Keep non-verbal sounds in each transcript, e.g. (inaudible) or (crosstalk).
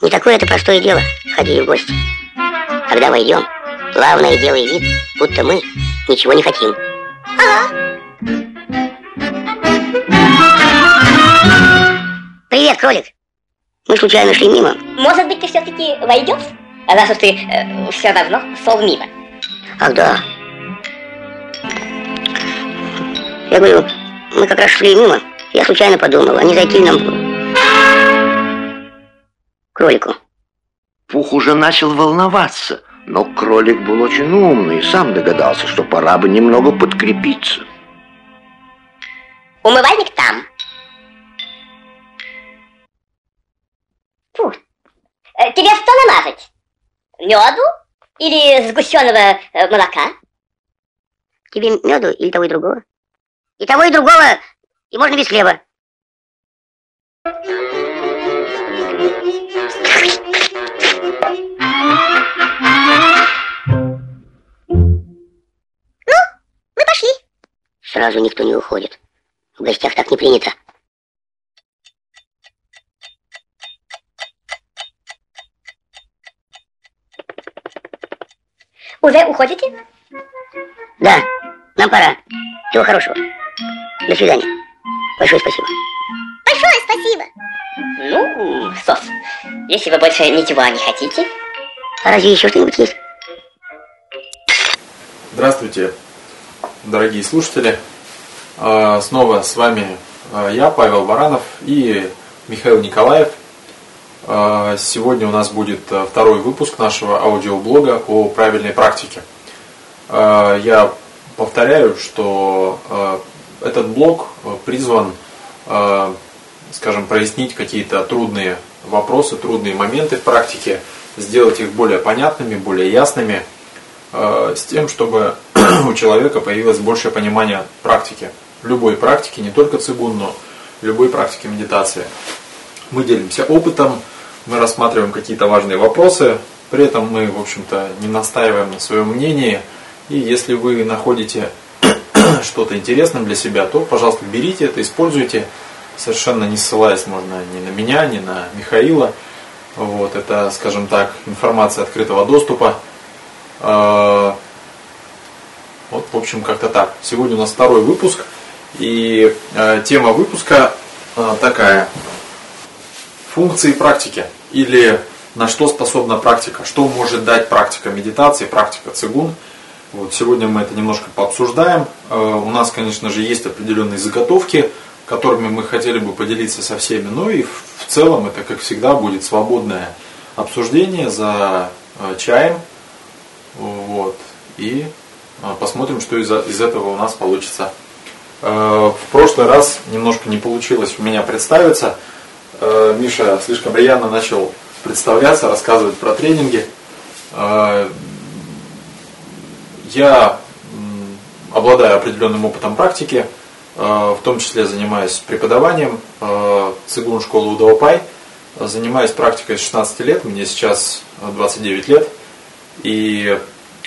Не такое это простое дело ходить в гости. Когда войдем, плавно и делай вид, будто мы ничего не хотим. Ага. Привет, кролик. Мы случайно шли мимо. Может быть, ты все-таки войдешь? Раз уж ты э, все равно шел мимо. Ах, да. Я говорю, мы как раз шли мимо. Я случайно подумал, а не зайти нам кролику. Пух уже начал волноваться, но кролик был очень умный и сам догадался, что пора бы немного подкрепиться. Умывальник там. Фу. Э, Тебе что намазать? Меду? Или сгущенного э, молока? Тебе меду или того и другого? И того, и другого, и можно без хлеба. Сразу никто не уходит. В гостях так не принято. Уже уходите? Да, нам пора. Всего хорошего. До свидания. Большое спасибо. Большое спасибо. Ну, Сос, если вы больше ничего не хотите, А разве еще что-нибудь есть? Здравствуйте, дорогие слушатели. А, Снова с вами а, я, Павел Баранов и Михаил Николаев. А, Сегодня у нас будет второй выпуск нашего аудиоблога о правильной практике. Я повторяю, что этот блог призван, скажем, прояснить какие-то трудные вопросы, трудные моменты в практике, сделать их более понятными, более ясными, с тем, чтобы (clears throat) у человека появилось большее понимание практики. Любой практики, не только цигун, но любой практики медитации. Мы делимся опытом, мы рассматриваем какие-то важные вопросы, при этом мы, в общем-то, не настаиваем на своем мнении. И если вы находите (clears throat) что-то интересным для себя, то, пожалуйста, берите это, используйте, совершенно не ссылаясь, можно ни на меня, ни на Михаила. Вот, это, скажем так, информация открытого доступа. В общем, как-то так. Сегодня у нас второй выпуск, и э, тема выпуска э, такая. Функции практики, или на что способна практика, что может дать практика медитации, практика цигун. Вот, сегодня мы это немножко пообсуждаем. Э, У нас, конечно же, есть определенные заготовки, которыми мы хотели бы поделиться со всеми. Ну и в целом это, как всегда, будет свободное обсуждение за э, чаем. Вот. И посмотрим, что из, из этого у нас получится. Э, В прошлый раз немножко не получилось у меня представиться. Э, Миша слишком рьяно начал представляться, рассказывать про тренинги. Э, Я обладаю определенным опытом практики, в том числе занимаюсь преподаванием цигун школы Удавапай. Занимаюсь практикой с 16 лет, мне сейчас э, 29 лет. И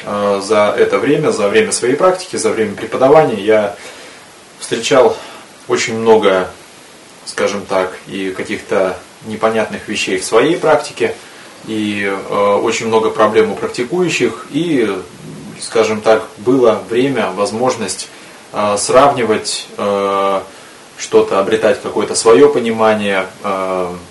за это время, за время своей практики, за время преподавания я встречал очень много, скажем так, и каких-то непонятных вещей в своей практике, и э, очень много проблем у практикующих, и, скажем так, было время, возможность э, сравнивать э, что-то, обретать какое-то свое понимание,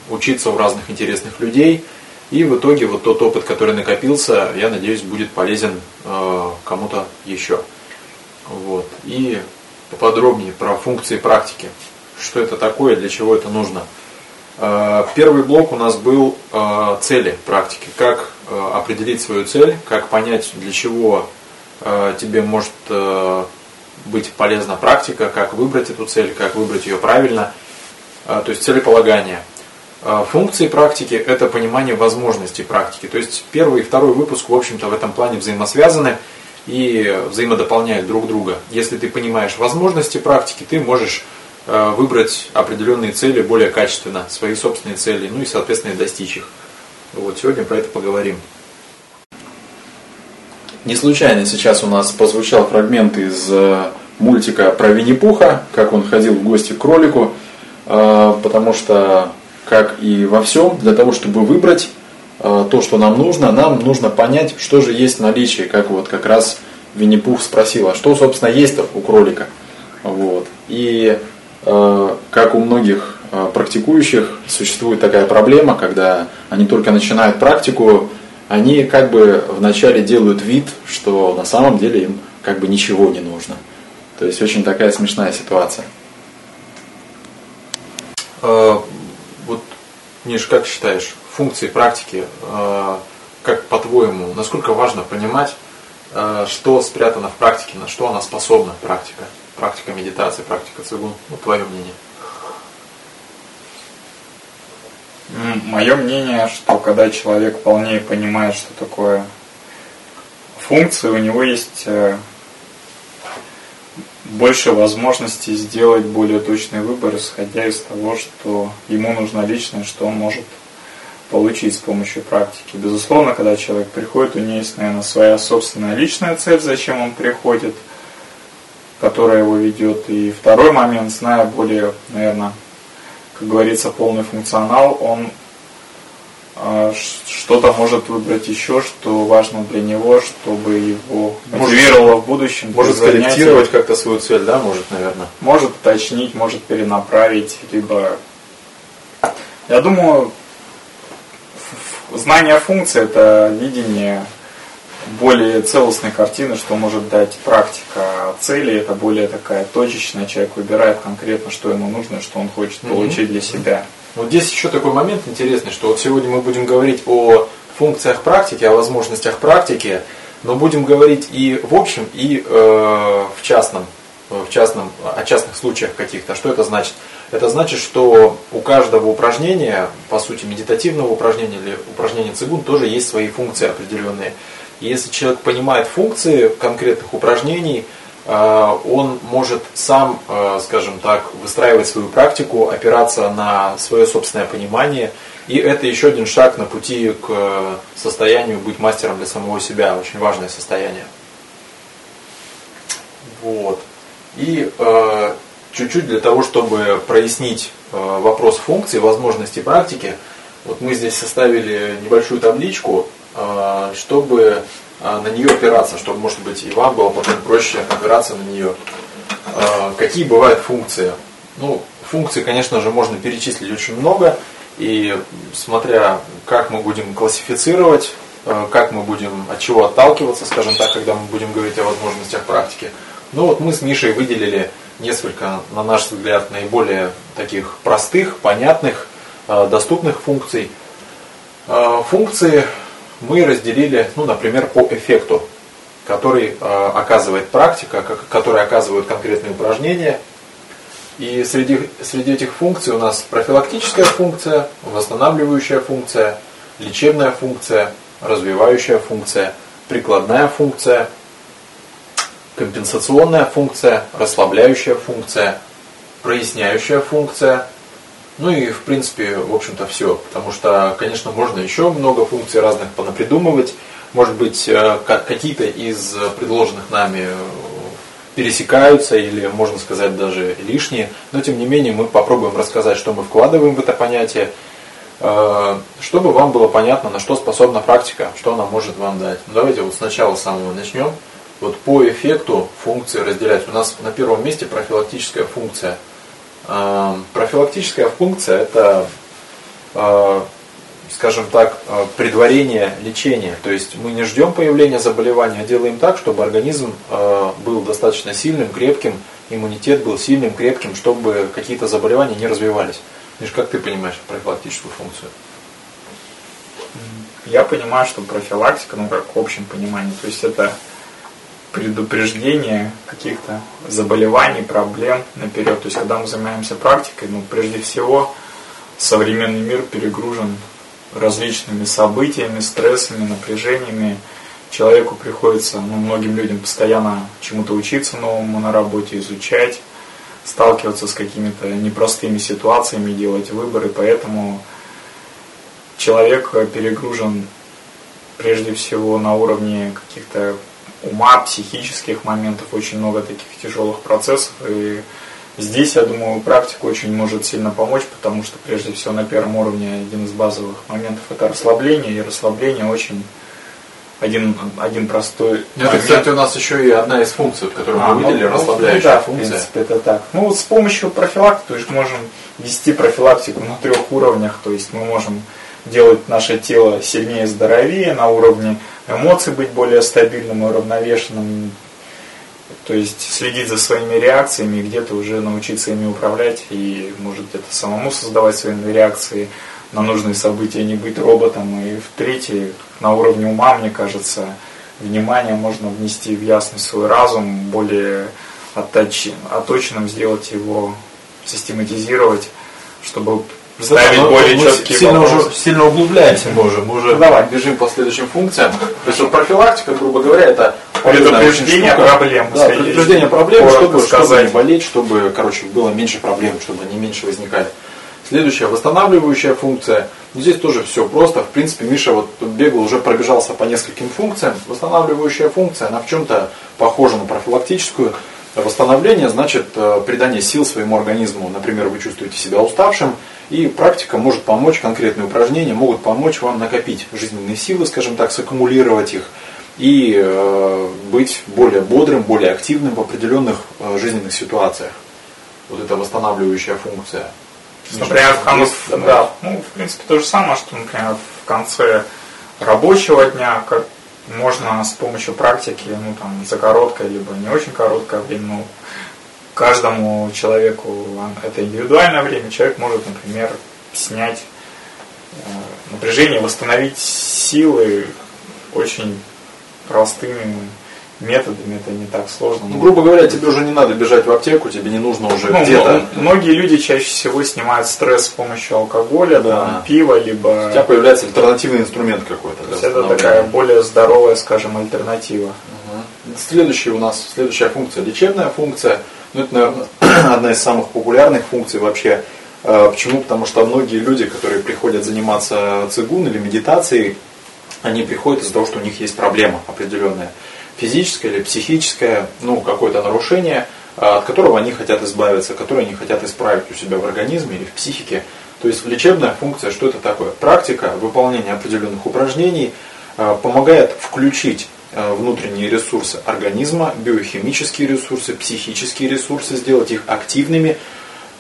учиться у разных интересных людей. И в итоге вот тот опыт, который накопился, я надеюсь, будет полезен э, кому-то еще. Вот. И поподробнее про функции практики. Что это такое, для чего это нужно. Э, Первый блок у нас был э, цели практики. Как определить свою цель, как понять, для чего тебе может быть полезна практика, как выбрать эту цель, как выбрать ее правильно. То есть целеполагание. Э, Функции практики – это понимание возможностей практики. То есть первый и второй выпуск, в общем-то, в этом плане взаимосвязаны и взаимодополняют друг друга. Если ты понимаешь возможности практики, ты можешь э, выбрать определенные цели более качественно, свои собственные цели, ну и, соответственно, достичь их. Вот, сегодня про это поговорим. Не случайно сейчас у нас прозвучал фрагмент из э, мультика про Винни-Пуха, как он ходил в гости к кролику, э, потому что как и во всем, для того, чтобы выбрать э, то, что нам нужно, нам нужно понять, что же есть в наличии, как вот как раз Винни-Пух спросил, а что, собственно, есть у кролика. Вот. И э, как у многих э, практикующих существует такая проблема, когда они только начинают практику, они как бы вначале делают вид, что на самом деле им как бы ничего не нужно. То есть очень такая смешная ситуация. Э, Миш, как считаешь, функции практики, э, как по-твоему, насколько важно понимать, э, что спрятано в практике, на что она способна, практика? Практика медитации, практика цигун. Вот твое мнение. Мое мнение, что когда человек полнее понимает, что такое функция, у него есть больше возможностей сделать более точный выбор, исходя из того, что ему нужно личное, что он может получить с помощью практики. Безусловно, когда человек приходит, у него есть, наверное, своя собственная личная цель, зачем он приходит, которая его ведет. И второй момент, зная более, наверное, как говорится, полный функционал, он что-то может выбрать еще, что важно для него, чтобы его мотивировало в будущем. Может скорректировать как-то свою цель, да, может, наверное? Может уточнить, может перенаправить, либо... Я думаю, знание функции – это видение более целостной картины, что может дать практика цели, это более такая точечная, человек выбирает конкретно, что ему нужно, что он хочет получить для себя. Вот здесь еще такой момент интересный, что вот сегодня мы будем говорить о функциях практики, о возможностях практики, но будем говорить и в общем, и э, в частном, в частном, о частных случаях каких-то. Что это значит? Это значит, что у каждого упражнения, по сути, медитативного упражнения или упражнения цигун тоже есть свои функции определенные. И если человек понимает функции конкретных упражнений, Э, он может сам, э, скажем так, выстраивать свою практику, опираться на свое собственное понимание. И это еще один шаг на пути к состоянию быть мастером для самого себя. Очень важное состояние. Вот. И э, чуть-чуть для того, чтобы прояснить вопрос функции, возможности практики, вот мы здесь составили небольшую табличку, чтобы на нее опираться, чтобы, может быть, и вам было потом проще опираться на нее. А, какие бывают функции? Ну, функций, конечно же, можно перечислить очень много, и смотря как мы будем классифицировать, а, как мы будем от чего отталкиваться, скажем так, когда мы будем говорить о возможностях практики. Ну вот мы с Мишей выделили несколько, на наш взгляд, наиболее таких простых, понятных, доступных функций. Функции мы разделили, ну, например, по эффекту, который э, оказывает практика, как, который оказывают конкретные упражнения. И среди, среди этих функций у нас профилактическая функция, восстанавливающая функция, лечебная функция, развивающая функция, прикладная функция, компенсационная функция, расслабляющая функция, проясняющая функция – ну и, в принципе, в общем-то, все. Потому что, конечно, можно еще много функций разных понапридумывать. Может быть, э, какие-то из предложенных нами э, пересекаются или, можно сказать, даже лишние. Но, тем не менее, мы попробуем рассказать, что мы вкладываем в это понятие, э, чтобы вам было понятно, на что способна практика, что она может вам дать. Ну, давайте вот сначала самого начнем. Вот по эффекту функции разделять. У нас на первом месте профилактическая функция – Профилактическая функция – это, а, скажем так, а, предварение лечения. То есть мы не ждем появления заболевания, а делаем так, чтобы организм а, был достаточно сильным, крепким, иммунитет был сильным, крепким, чтобы какие-то заболевания не развивались. Миш, как ты понимаешь профилактическую функцию? Я понимаю, что профилактика, ну как в общем понимании, то есть это предупреждение каких-то заболеваний, проблем наперед. То есть, когда мы занимаемся практикой, ну, прежде всего, современный мир перегружен различными событиями, стрессами, напряжениями. Человеку приходится, ну, многим людям постоянно чему-то учиться новому на работе, изучать, сталкиваться с какими-то непростыми ситуациями, делать выборы. Поэтому человек перегружен прежде всего на уровне каких-то ума, психических моментов, очень много таких тяжелых процессов. И Здесь, я думаю, практика очень может сильно помочь, потому что прежде всего на первом уровне один из базовых моментов это расслабление, и расслабление очень один, один простой Это, момент. кстати, у нас еще и одна из функций, которую а, мы выделили, ну, расслабляющая ну, да, функция. в принципе, это так. Ну, вот с помощью профилактики, то есть можем вести профилактику на трех уровнях, то есть мы можем делать наше тело сильнее, здоровее, на уровне эмоций быть более стабильным и уравновешенным, то есть следить за своими реакциями, где-то уже научиться ими управлять и может где-то самому создавать свои реакции на нужные события, не быть роботом. И в-третьих, на уровне ума, мне кажется, внимание можно внести в ясность свой разум, более отточенным сделать его, систематизировать, чтобы ставить да, более четкие сильно, уже, сильно углубляемся мы уже, мы уже ну, давай. бежим по следующим функциям. То есть вот профилактика, грубо говоря, это предупреждение проблем. Да, предупреждение проблем, чтобы, чтобы не болеть, чтобы, короче, было меньше проблем, чтобы они меньше возникали. Следующая, восстанавливающая функция. Здесь тоже все просто. В принципе, Миша вот бегал, уже пробежался по нескольким функциям. Восстанавливающая функция, она в чем-то похожа на профилактическую. Восстановление значит э, придание сил своему организму. Например, вы чувствуете себя уставшим, и практика может помочь, конкретные упражнения могут помочь вам накопить жизненные силы, скажем так, саккумулировать их и э, быть более бодрым, более активным в определенных э, жизненных ситуациях. Вот это восстанавливающая функция. Например, в конце, да, ну, в принципе, то же самое, что, например, в конце рабочего дня, как можно с помощью практики, ну, там, за короткое, либо не очень короткое время, ну, каждому человеку это индивидуальное время, человек может, например, снять э, напряжение, восстановить силы очень простыми методами, это не так сложно. Ну, грубо говоря, тебе уже не надо бежать в аптеку, тебе не нужно уже ну, где-то. Многие люди чаще всего снимают стресс с помощью алкоголя, да. там, пива, либо. У тебя появляется альтернативный инструмент какой-то. То есть это такая более здоровая, скажем, альтернатива. Угу. Следующая у нас, следующая функция, лечебная функция. Ну, это, наверное, (clears throat) одна из самых популярных функций вообще. А, почему? Потому что многие люди, которые приходят заниматься цигун или медитацией, они приходят из-за того, что у них есть проблема определенная физическое или психическое, ну, какое-то нарушение, а, от которого они хотят избавиться, которое они хотят исправить у себя в организме или в психике. То есть лечебная функция, что это такое? Практика выполнения определенных упражнений а, помогает включить внутренние ресурсы организма, биохимические ресурсы, психические ресурсы, сделать их активными,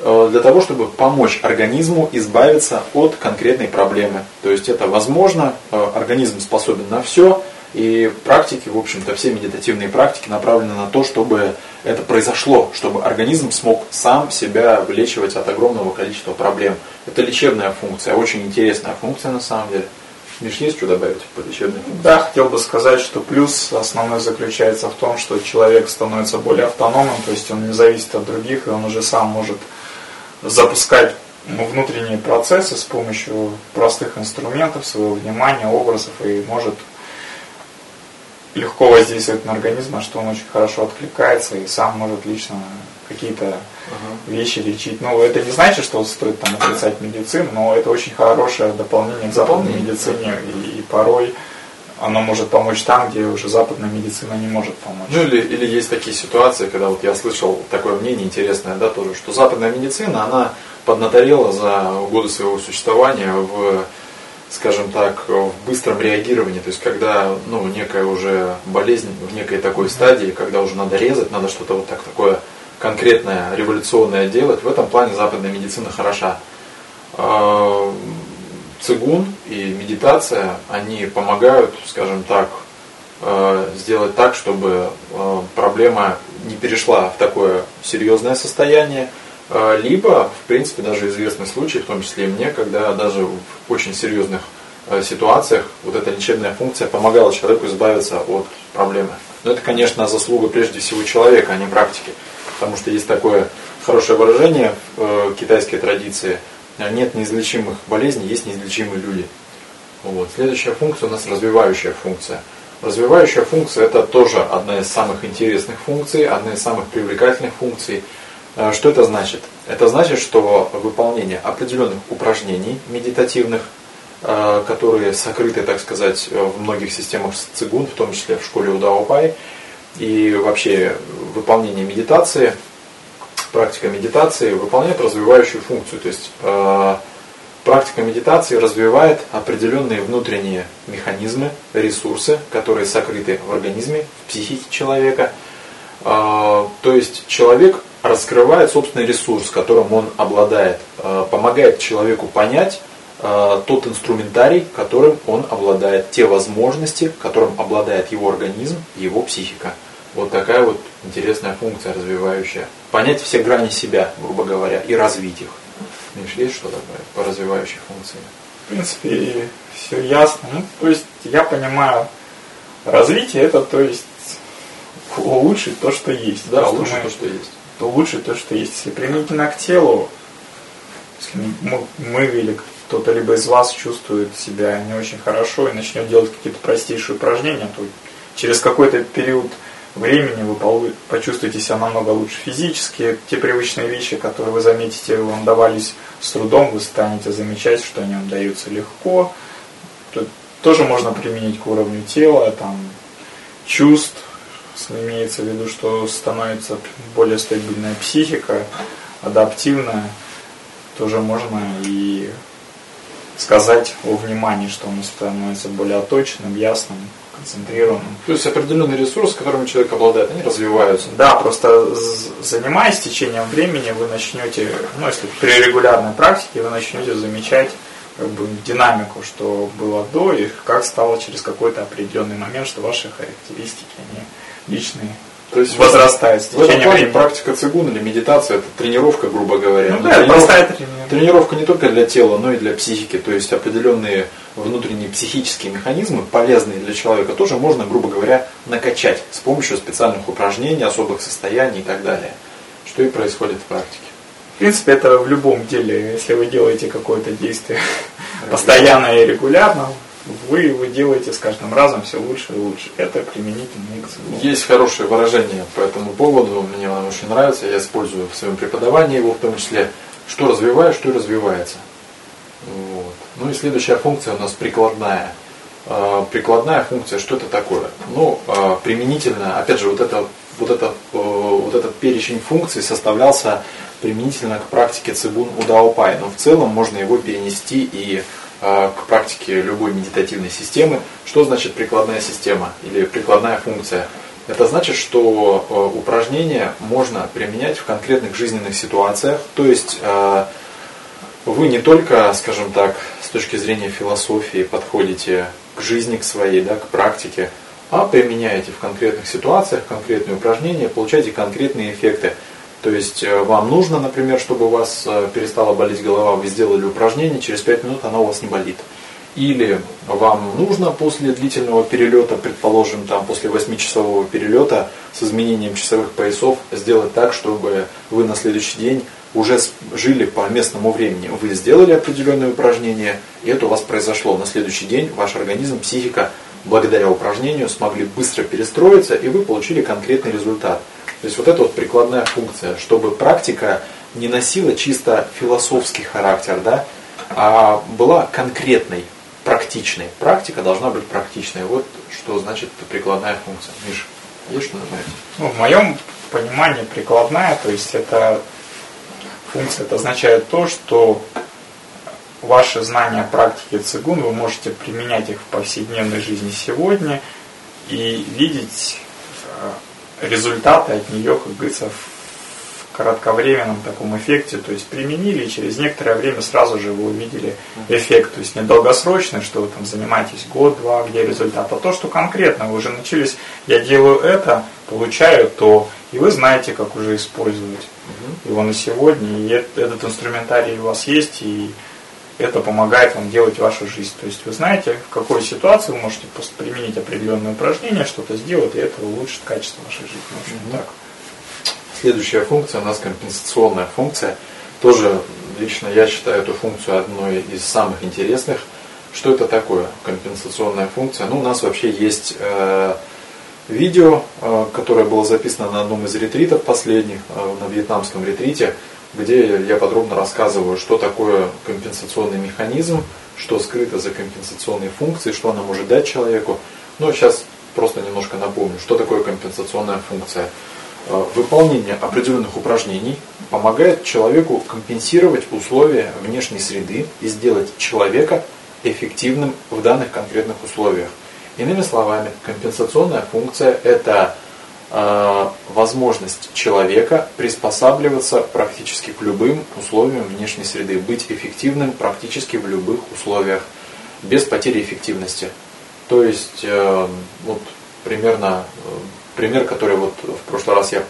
для того, чтобы помочь организму избавиться от конкретной проблемы. То есть это возможно, организм способен на все, и практики, в общем-то, все медитативные практики направлены на то, чтобы это произошло, чтобы организм смог сам себя вылечивать от огромного количества проблем. Это лечебная функция, очень интересная функция на самом деле. Миш, есть что добавить по функции? Да, хотел бы сказать, что плюс основной заключается в том, что человек становится более автономным, то есть он не зависит от других, и он уже сам может запускать внутренние процессы с помощью простых инструментов, своего внимания, образов, и может легко воздействует на организм, на что он очень хорошо откликается и сам может лично какие-то uh-huh. вещи лечить. Ну, это не значит, что стоит там отрицать медицину, но это очень хорошее дополнение к западной медицине, и, и порой оно может помочь там, где уже западная медицина не может помочь. Ну или, или есть такие ситуации, когда вот я слышал такое мнение интересное, да, тоже, что западная медицина, она поднаторела за годы своего существования в скажем так, в быстром реагировании, то есть когда ну, некая уже болезнь в некой такой стадии, когда уже надо резать, надо что-то вот так такое конкретное, революционное делать, в этом плане западная медицина хороша. А, цигун и медитация, они помогают, скажем так, а, сделать так, чтобы а, проблема не перешла в такое серьезное состояние, либо, в принципе, даже известны случаи, в том числе и мне, когда даже в очень серьезных ситуациях вот эта лечебная функция помогала человеку избавиться от проблемы. Но это, конечно, заслуга прежде всего человека, а не практики. Потому что есть такое хорошее выражение в э, китайской традиции. Нет неизлечимых болезней, есть неизлечимые люди. Вот. Следующая функция у нас развивающая функция. Развивающая функция это тоже одна из самых интересных функций, одна из самых привлекательных функций – Э, что это значит? Это значит, что выполнение определенных упражнений медитативных, э, которые сокрыты, так сказать, в многих системах цигун, в том числе в школе Удаопай, и вообще выполнение медитации, практика медитации выполняет развивающую функцию. То есть э, практика медитации развивает определенные внутренние механизмы, ресурсы, которые сокрыты в организме, в психике человека. Э, то есть человек раскрывает собственный ресурс, которым он обладает, э, помогает человеку понять тот инструментарий, которым он обладает, те возможности, которым обладает его организм и его психика. Вот такая вот интересная функция развивающая. Понять все грани себя, грубо говоря, и развить их. Миш, есть что-то по развивающей функции? В принципе, все ясно. Ну, то есть я понимаю, развитие это то есть улучшить то, что есть. Да, улучшить мы, то, что есть. То улучшить то, что есть. Если применительно к телу, если мы, мы или кто-то либо из вас чувствует себя не очень хорошо и начнет делать какие-то простейшие упражнения, то через какой-то период времени вы почувствуете себя намного лучше физически. Те привычные вещи, которые вы заметите, вам давались с трудом, вы станете замечать, что они вам даются легко. Тут тоже можно применить к уровню тела, там, чувств. Имеется в виду, что становится более стабильная психика, адаптивная. Тоже можно и сказать о внимании, что оно становится более точным, ясным, концентрированным. То есть определенные ресурсы, которыми человек обладает, они развиваются. Да, просто занимаясь течением времени, вы начнете, ну если при регулярной практике, вы начнете замечать как бы, динамику, что было до и как стало через какой-то определенный момент, что ваши характеристики, они личные, то есть возрастает в этом практика цигун или медитация это тренировка, грубо говоря. Ну, да, тренировка, тренировка. тренировка не только для тела, но и для психики. То есть определенные внутренние психические механизмы, полезные для человека, тоже можно, грубо говоря, накачать с помощью специальных упражнений, особых состояний и так далее. Что и происходит в практике. В принципе, это в любом деле, если вы делаете какое-то действие постоянно и регулярно, вы его делаете с каждым разом все лучше и лучше. Это применительно к цеглу. Есть хорошее выражение по этому поводу, мне оно очень нравится, я использую в своем преподавании его в том числе, что развиваю, что и развивается. Вот. Ну и следующая функция у нас прикладная. А, прикладная функция, что это такое? Ну, а, применительно, опять же, вот, это, вот, это, вот этот перечень функций составлялся применительно к практике цибун удаопай, но в целом можно его перенести и к практике любой медитативной системы. Что значит прикладная система или прикладная функция? Это значит, что а, упражнения можно применять в конкретных жизненных ситуациях. То есть а, вы не только, скажем так, с точки зрения философии подходите к жизни, к своей, да, к практике, а применяете в конкретных ситуациях конкретные упражнения, получаете конкретные эффекты. То есть э, вам нужно, например, чтобы у вас э, перестала болеть голова, вы сделали упражнение, через 5 минут она у вас не болит. Или вам нужно после длительного перелета, предположим, там после 8-часового перелета с изменением часовых поясов сделать так, чтобы вы на следующий день уже жили по местному времени. Вы сделали определенное упражнение, и это у вас произошло. На следующий день ваш организм, психика, благодаря упражнению смогли быстро перестроиться, и вы получили конкретный результат. То есть вот это вот прикладная функция, чтобы практика не носила чисто философский характер, да, а была конкретной, практичной. Практика должна быть практичной. Вот что значит прикладная функция. Миш, есть что добавить? Ну, в моем понимании прикладная, то есть это функция, это означает то, что ваши знания практики цигун, вы можете применять их в повседневной жизни сегодня и видеть э, результаты от нее, как говорится, в кратковременном таком эффекте, то есть применили, и через некоторое время сразу же вы увидели эффект, то есть не долгосрочный, что вы там занимаетесь год-два, где результат, а то, что конкретно вы уже начались, я делаю это, получаю то, и вы знаете, как уже использовать его на сегодня, и этот инструментарий у вас есть, и это помогает вам делать вашу жизнь. То есть вы знаете, в какой ситуации вы можете применить определенное упражнение, что-то сделать, и это улучшит качество вашей жизни. В общем, mm-hmm. так. Следующая функция у нас компенсационная функция. Тоже лично я считаю эту функцию одной из самых интересных. Что это такое компенсационная функция? Ну, у нас вообще есть э, видео, э, которое было записано на одном из ретритов последних, э, на вьетнамском ретрите, где я подробно рассказываю, что такое компенсационный механизм, что скрыто за компенсационной функцией, что она может дать человеку. Но сейчас просто немножко напомню, что такое компенсационная функция. Э, выполнение определенных упражнений помогает человеку компенсировать условия внешней среды и сделать человека эффективным в данных конкретных условиях. Иными словами, компенсационная функция – это возможность человека приспосабливаться практически к любым условиям внешней среды, быть эффективным практически в любых условиях, без потери эффективности. То есть, э, вот примерно э, пример, который вот в прошлый раз я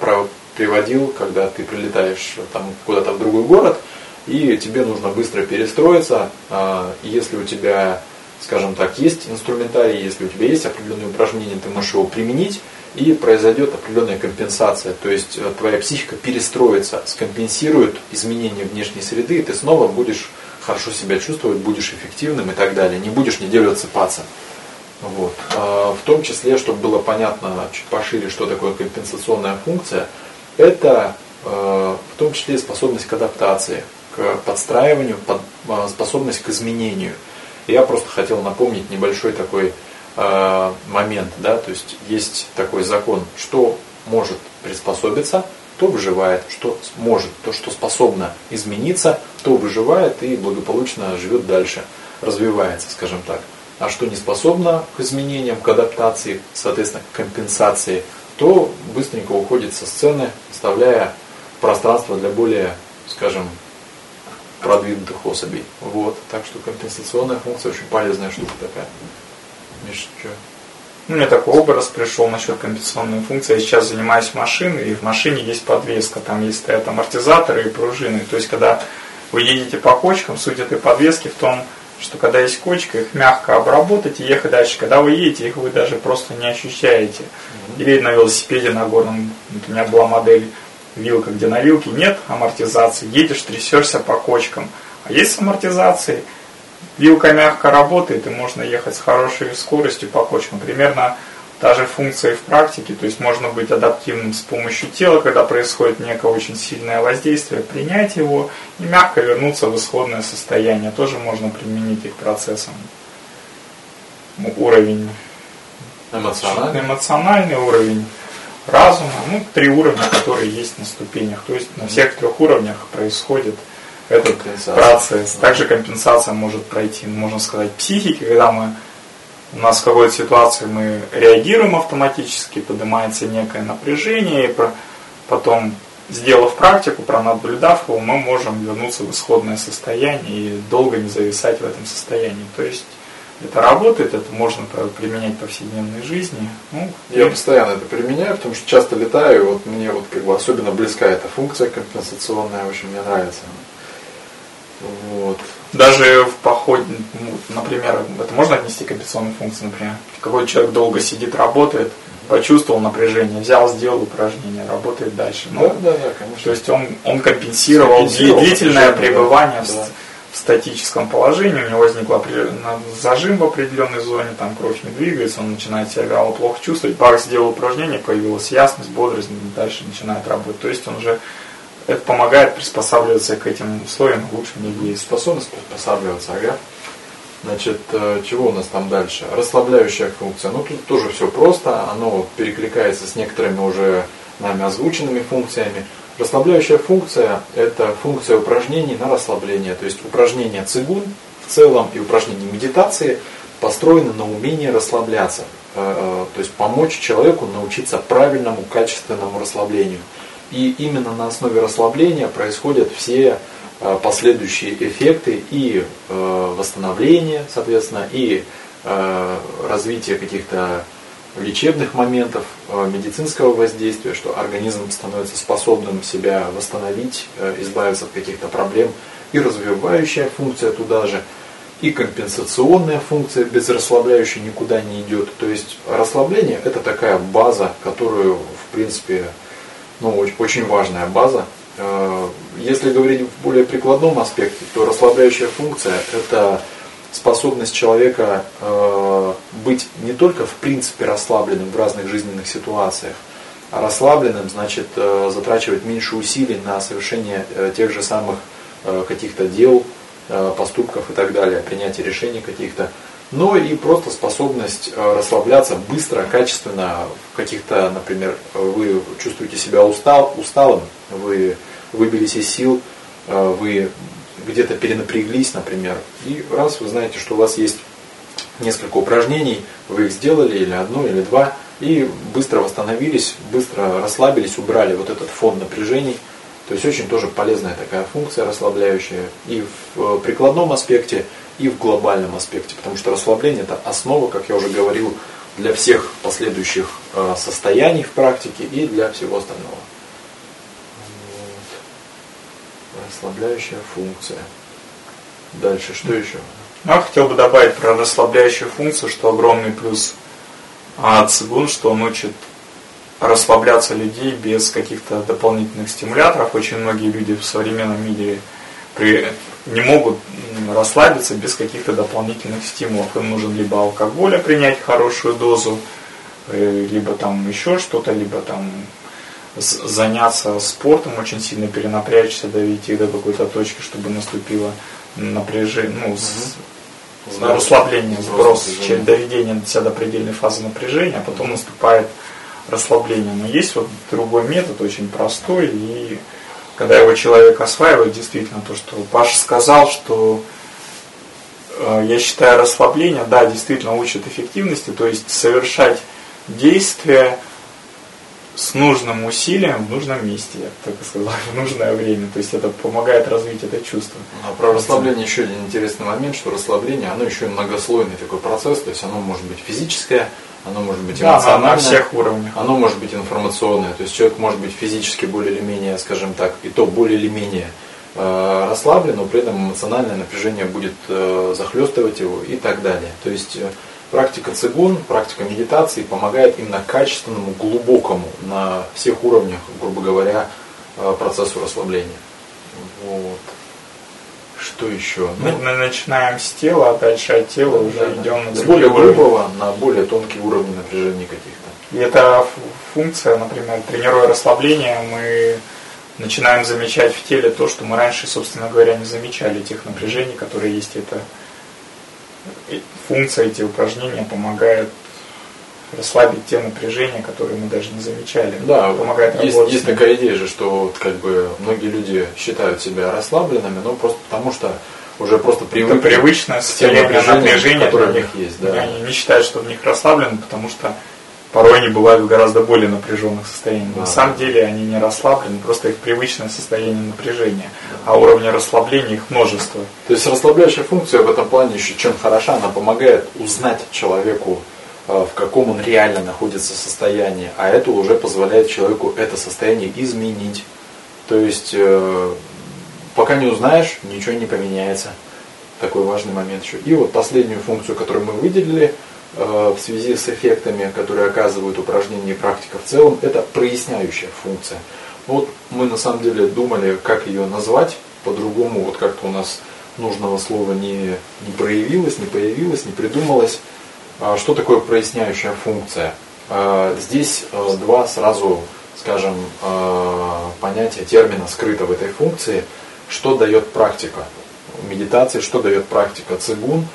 приводил, когда ты прилетаешь там куда-то в другой город, и тебе нужно быстро перестроиться, а, если у тебя, скажем так, есть инструментарий, если у тебя есть определенные упражнения, ты можешь его применить, и произойдет определенная компенсация, то есть э, твоя психика перестроится, скомпенсирует изменения внешней среды, и ты снова будешь хорошо себя чувствовать, будешь эффективным и так далее, не будешь неделю отсыпаться. Вот. А, в том числе, чтобы было понятно чуть пошире, что такое компенсационная функция, это а, в том числе способность к адаптации, к подстраиванию, а, способность к изменению. Я просто хотел напомнить небольшой такой момент, да, то есть есть такой закон, что может приспособиться, то выживает, что может, то, что способно измениться, то выживает и благополучно живет дальше, развивается, скажем так а что не способно к изменениям, к адаптации, соответственно, к компенсации, то быстренько уходит со сцены, оставляя пространство для более, скажем, продвинутых особей. Вот. Так что компенсационная функция очень полезная штука такая. Миш, что? Ну, мне такой образ пришел насчет компенсационной функции. Я сейчас занимаюсь машиной, и в машине есть подвеска. Там есть стоят амортизаторы и пружины. То есть, когда вы едете по кочкам, суть этой подвески в том, что когда есть кочка, их мягко обработать и ехать дальше. Когда вы едете, их вы даже просто не ощущаете. Или на велосипеде на горном, у меня была модель вилка, где на вилке нет амортизации, едешь, трясешься по кочкам. А есть с амортизацией, вилка мягко работает, и можно ехать с хорошей скоростью по кочкам. Примерно та же функция и в практике, то есть можно быть адаптивным с помощью тела, когда происходит некое очень сильное воздействие, принять его и мягко вернуться в исходное состояние. Тоже можно применить их процессом. Уровень эмоциональный, эмоциональный уровень разума, ну, три уровня, которые есть на ступенях. То есть на всех трех уровнях происходит этот процесс. Также компенсация может пройти, можно сказать, психики, когда мы у нас в какой-то ситуации мы реагируем автоматически, поднимается некое напряжение, и потом, сделав практику, пронаблюдав его, мы можем вернуться в исходное состояние и долго не зависать в этом состоянии. То есть это работает, это можно применять в повседневной жизни. Ну, я и... постоянно это применяю, потому что часто летаю, и вот мне вот как бы особенно близка эта функция компенсационная, очень мне нравится. Вот. Даже в походе, ну, например, это можно отнести к компенсационной функции, например. Какой человек долго сидит, работает, почувствовал напряжение, взял, сделал упражнение, работает дальше. Ну, да, да, да, конечно. То есть он, он компенсировал, компенсировал длительное пребывание да. в, в статическом положении, у него возник зажим в определенной зоне, там кровь не двигается, он начинает себя вяло плохо чувствовать, Бах сделал упражнение, появилась ясность, бодрость, дальше начинает работать. То есть он уже это помогает приспосабливаться к этим условиям лучше, есть. Способность приспосабливаться, ага. Значит, э, чего у нас там дальше? Расслабляющая функция. Ну, тут тоже все просто, оно перекликается с некоторыми уже нами озвученными функциями. Расслабляющая функция – это функция упражнений на расслабление. То есть упражнения цигун в целом и упражнения медитации построены на умении расслабляться. Э, э, то есть помочь человеку научиться правильному, качественному расслаблению – и именно на основе расслабления происходят все э, последующие эффекты и э, восстановление, соответственно, и э, развитие каких-то лечебных моментов, медицинского воздействия, что организм становится способным себя восстановить, избавиться от каких-то проблем, и развивающая функция туда же, и компенсационная функция без расслабляющей никуда не идет. То есть расслабление это такая база, которую в принципе ну, очень, важная база. Э, если говорить в более прикладном аспекте, то расслабляющая функция – это способность человека э, быть не только в принципе расслабленным в разных жизненных ситуациях, а расслабленным значит э, затрачивать меньше усилий на совершение тех же самых каких-то дел, поступков и так далее, принятие решений каких-то. Но и просто способность э, расслабляться быстро, качественно, в каких-то, например, вы чувствуете себя устал, усталым, вы выбились из сил, э, вы где-то перенапряглись, например, и раз вы знаете, что у вас есть несколько упражнений, вы их сделали, или одно, или два, и быстро восстановились, быстро расслабились, убрали вот этот фон напряжений. То есть очень тоже полезная такая функция расслабляющая. И в прикладном аспекте, и в глобальном аспекте, потому что расслабление это основа, как я уже говорил, для всех последующих э, состояний в практике и для всего остального. Вот. Расслабляющая функция. Дальше, что еще? Ну, я хотел бы добавить про расслабляющую функцию, что огромный плюс а цигун, что он учит расслабляться людей без каких-то дополнительных стимуляторов. Очень многие люди в современном мире при, не могут расслабиться без каких-то дополнительных стимулов. Им нужен либо алкоголя принять хорошую дозу, э, либо там еще что-то, либо там заняться спортом, очень сильно перенапрячься, довести до какой-то точки, чтобы наступило напряжение, ну, угу. расслабление, сброс, через доведение себя до предельной фазы напряжения, а потом наступает расслабление. Но есть вот другой метод, очень простой, и когда его человек осваивает, действительно, то, что Паша сказал, что э, я считаю расслабление, да, действительно учит эффективности, то есть совершать действия с нужным усилием в нужном месте, я так сказал, (laughs) в нужное время. То есть это помогает развить это чувство. А про расслабление еще один интересный момент, что расслабление, оно еще и многослойный такой процесс, то есть оно может быть физическое, оно может быть эмоциональное, да, на всех уровнях. Оно может быть информационное. То есть человек может быть физически более или менее, скажем так, и то более или менее э, расслаблен, но при этом эмоциональное напряжение будет э, захлестывать его и так далее. То есть э, практика цигун, практика медитации помогает именно качественному, глубокому на всех уровнях, грубо говоря, процессу расслабления. Вот. Что еще? Ну, мы начинаем с тела, а дальше от тела да, уже да, идем на С более грубого на более тонкие уровни напряжения каких-то. И эта функция, например, тренируя расслабление, мы начинаем замечать в теле то, что мы раньше, собственно говоря, не замечали, тех напряжений, которые есть. Это функция, эти упражнения помогают расслабить те напряжения, которые мы даже не замечали. Да, помогает есть, есть такая идея же, что вот как бы многие люди считают себя расслабленными, но просто потому что уже просто привыкли Это привычное состояние напряжения, которое у них есть. Да. Они не считают, что в них расслаблены, потому что порой они бывают в гораздо более напряженных состояниях. Да. На самом деле они не расслаблены, просто их привычное состояние напряжения, а уровня расслабления их множество. То есть расслабляющая функция в этом плане еще чем хороша, она помогает узнать человеку в каком он реально находится состоянии, а это уже позволяет человеку это состояние изменить. То есть, э, пока не узнаешь, ничего не поменяется. Такой важный момент еще. И вот последнюю функцию, которую мы выделили э, в связи с эффектами, которые оказывают упражнения и практика в целом, это проясняющая функция. Вот мы на самом деле думали, как ее назвать по-другому, вот как-то у нас нужного слова не, не проявилось, не появилось, не придумалось. А что такое проясняющая функция? А, здесь а, два сразу, скажем, понятия, термина скрыто в этой функции. Что дает практика медитации, что дает практика цигун,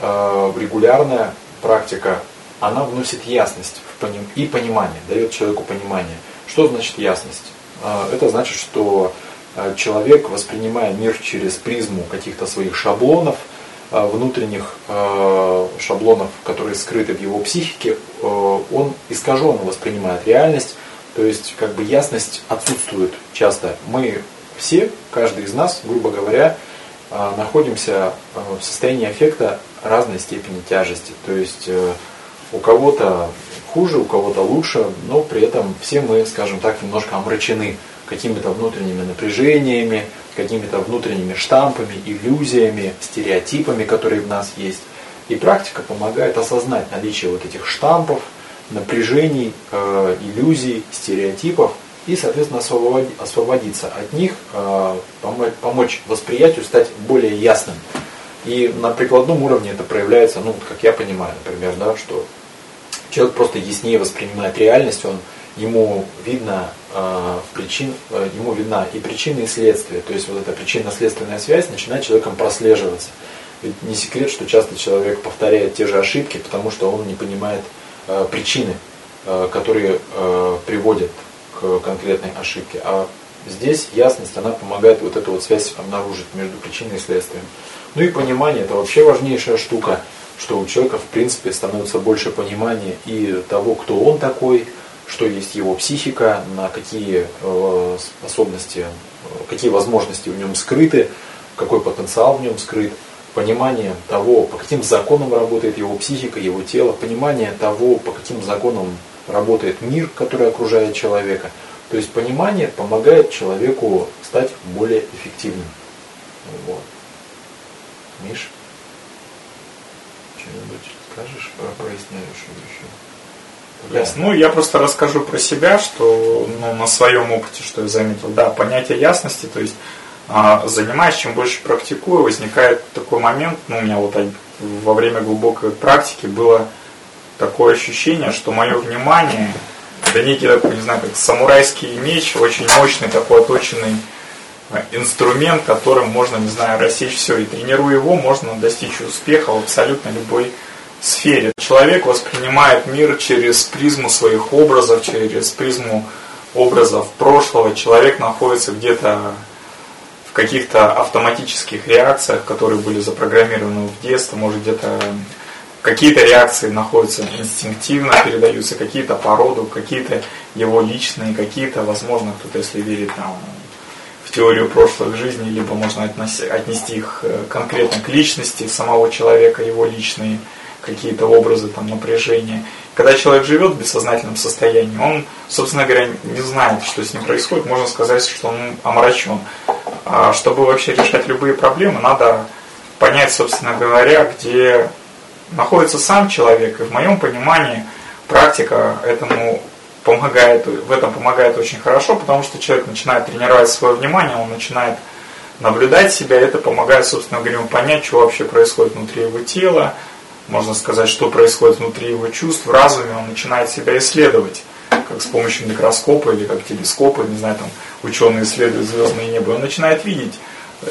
регулярная практика, она вносит ясность и понимание, дает человеку понимание. Что значит ясность? Это значит, что человек, воспринимая мир через призму каких-то своих шаблонов – Э, внутренних э, шаблонов, которые скрыты в его психике, э, он искаженно воспринимает реальность, то есть как бы ясность отсутствует часто. Мы все, каждый из нас, грубо говоря, находимся в состоянии эффекта разной степени тяжести. То есть у кого-то хуже, у кого-то лучше, но при этом все мы, скажем так, немножко омрачены какими-то внутренними напряжениями, какими-то внутренними штампами, иллюзиями, стереотипами, которые в нас есть. И практика помогает осознать наличие вот этих штампов, напряжений, э, иллюзий, стереотипов и, соответственно, освободиться от них, э, помочь восприятию стать более ясным. И на прикладном уровне это проявляется, ну, как я понимаю, например, да, что человек просто яснее воспринимает реальность, он ему видно э, причин, э, ему видна и причина, и следствие. То есть вот эта причинно-следственная связь начинает человеком прослеживаться. Ведь не секрет, что часто человек повторяет те же ошибки, потому что он не понимает э, причины, э, которые приводят к конкретной ошибке. А здесь ясность, она помогает вот эту вот связь обнаружить между причиной и следствием. Ну и понимание, это вообще важнейшая штука, что у человека в принципе становится больше понимания и того, кто он такой, что есть его психика, на какие э, способности, э, какие возможности в нем скрыты, какой потенциал в нем скрыт, понимание того, по каким законам работает его психика, его тело, понимание того, по каким законам работает мир, который окружает человека. То есть понимание помогает человеку стать более эффективным. Вот. Миш, что-нибудь скажешь про проясняющую еще? Ясно. Ну, я просто расскажу про себя, что ну, на своем опыте, что я заметил. Да, понятие ясности, то есть а, занимаясь, чем больше практикую, возникает такой момент, ну, у меня вот во время глубокой практики было такое ощущение, что мое внимание, это некий такой, не знаю, как самурайский меч, очень мощный такой оточенный а, инструмент, которым можно, не знаю, рассечь все. И тренируя его, можно достичь успеха в абсолютно любой сфере. Человек воспринимает мир через призму своих образов, через призму образов прошлого. Человек находится где-то в каких-то автоматических реакциях, которые были запрограммированы в детстве, может где-то какие-то реакции находятся инстинктивно, передаются какие-то по роду, какие-то его личные, какие-то, возможно, кто-то, если верит там, в теорию прошлых жизней, либо можно отнести их э, конкретно к личности самого человека, его личные какие-то образы там, напряжения. Когда человек живет в бессознательном состоянии, он, собственно говоря, не знает, что с ним происходит, можно сказать, что он омрачен. А чтобы вообще решать любые проблемы, надо понять, собственно говоря, где находится сам человек. И в моем понимании практика этому помогает, в этом помогает очень хорошо, потому что человек начинает тренировать свое внимание, он начинает наблюдать себя, и это помогает, собственно говоря, понять, что вообще происходит внутри его тела, можно сказать, что происходит внутри его чувств, в разуме, он начинает себя исследовать, как с помощью микроскопа или как телескопа, не знаю, там ученые исследуют звездное небо, он начинает видеть.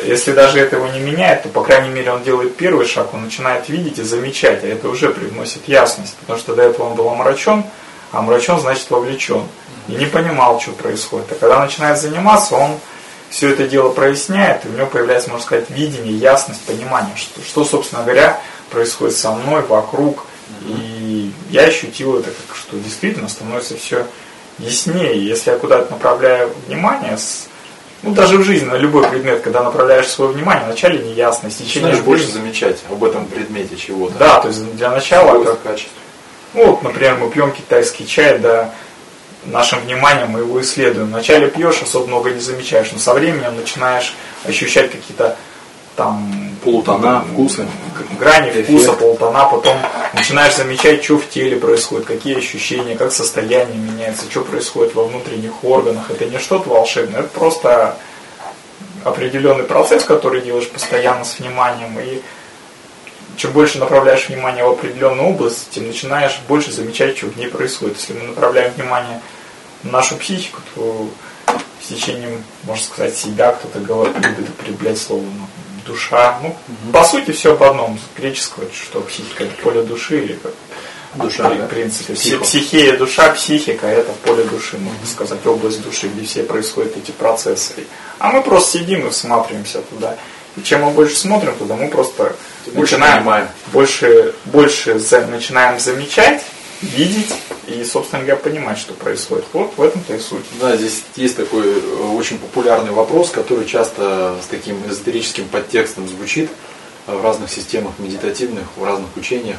Если даже это его не меняет, то, по крайней мере, он делает первый шаг, он начинает видеть и замечать, а это уже привносит ясность, потому что до этого он был омрачен, а омрачен значит вовлечен, и не понимал, что происходит. А когда начинает заниматься, он все это дело проясняет, и у него появляется, можно сказать, видение, ясность, понимание, что, что собственно говоря, происходит со мной, вокруг. И я ощутил это, как, что действительно становится все яснее. Если я куда-то направляю внимание, с, ну даже в жизни, на любой предмет, когда направляешь свое внимание, вначале неясно, с течением больше замечать об этом предмете чего-то. Да, то есть для начала... Как, качество. Ну вот, например, мы пьем китайский чай, да, нашим вниманием мы его исследуем. Вначале пьешь, особо много не замечаешь, но со временем начинаешь ощущать какие-то там полутона, вкусы, грани эффект. вкуса, полутона, потом начинаешь замечать, что в теле происходит, какие ощущения, как состояние меняется, что происходит во внутренних органах. Это не что-то волшебное, это просто определенный процесс, который делаешь постоянно с вниманием. И чем больше направляешь внимание в определенную область, тем начинаешь больше замечать, что в ней происходит. Если мы направляем внимание на нашу психику, то с течением, можно сказать, себя кто-то говорит, любит употреблять слово ну, душа. Ну, по сути, все об одном. Греческого, что психика это поле души или как душа, в да? принципе. Психо. Психия, душа, психика это поле души, можно сказать, область души, где все происходят эти процессы. А мы просто сидим и всматриваемся туда. И чем мы больше смотрим туда, мы просто больше начинаем больше, больше за, начинаем замечать, видеть и, собственно говоря, понимать, что происходит. Вот в этом-то и суть. Да, здесь есть такой э, очень популярный вопрос, который часто с таким эзотерическим подтекстом звучит э, в разных системах медитативных, в разных учениях,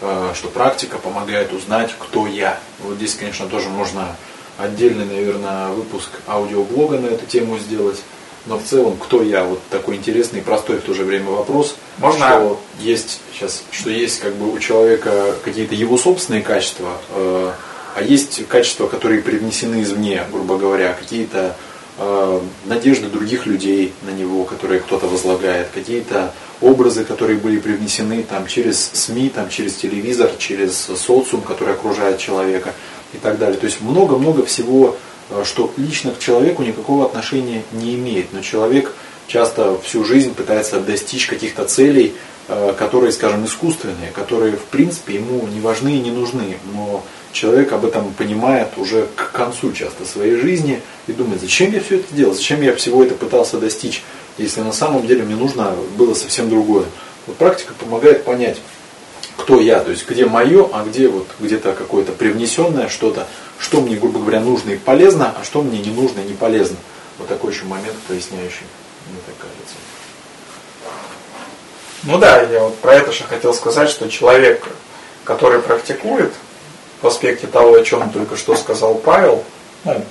э, что практика помогает узнать, кто я. Вот здесь, конечно, тоже можно отдельный, наверное, выпуск аудиоблога на эту тему сделать. Но в целом, кто я? Вот такой интересный и простой в то же время вопрос. Можно? Что есть сейчас, что есть как бы у человека какие-то его собственные качества, э, а есть качества, которые привнесены извне, грубо говоря, какие-то э, надежды других людей на него, которые кто-то возлагает, какие-то образы, которые были привнесены там через СМИ, там через телевизор, через социум, который окружает человека и так далее. То есть много-много всего что лично к человеку никакого отношения не имеет, но человек часто всю жизнь пытается достичь каких-то целей, э, которые, скажем, искусственные, которые, в принципе, ему не важны и не нужны, но человек об этом понимает уже к концу часто своей жизни и думает, зачем я все это делал, зачем я всего это пытался достичь, если на самом деле мне нужно было совсем другое. Вот практика помогает понять, кто я, то есть где мое, а где вот где-то какое-то привнесенное что-то, что мне, грубо говоря, нужно и полезно, а что мне не нужно и не полезно. Вот такой еще момент проясняющий, мне так кажется. Ну да, я вот про это же хотел сказать, что человек, который практикует, в аспекте того, о чем только что сказал Павел, ну,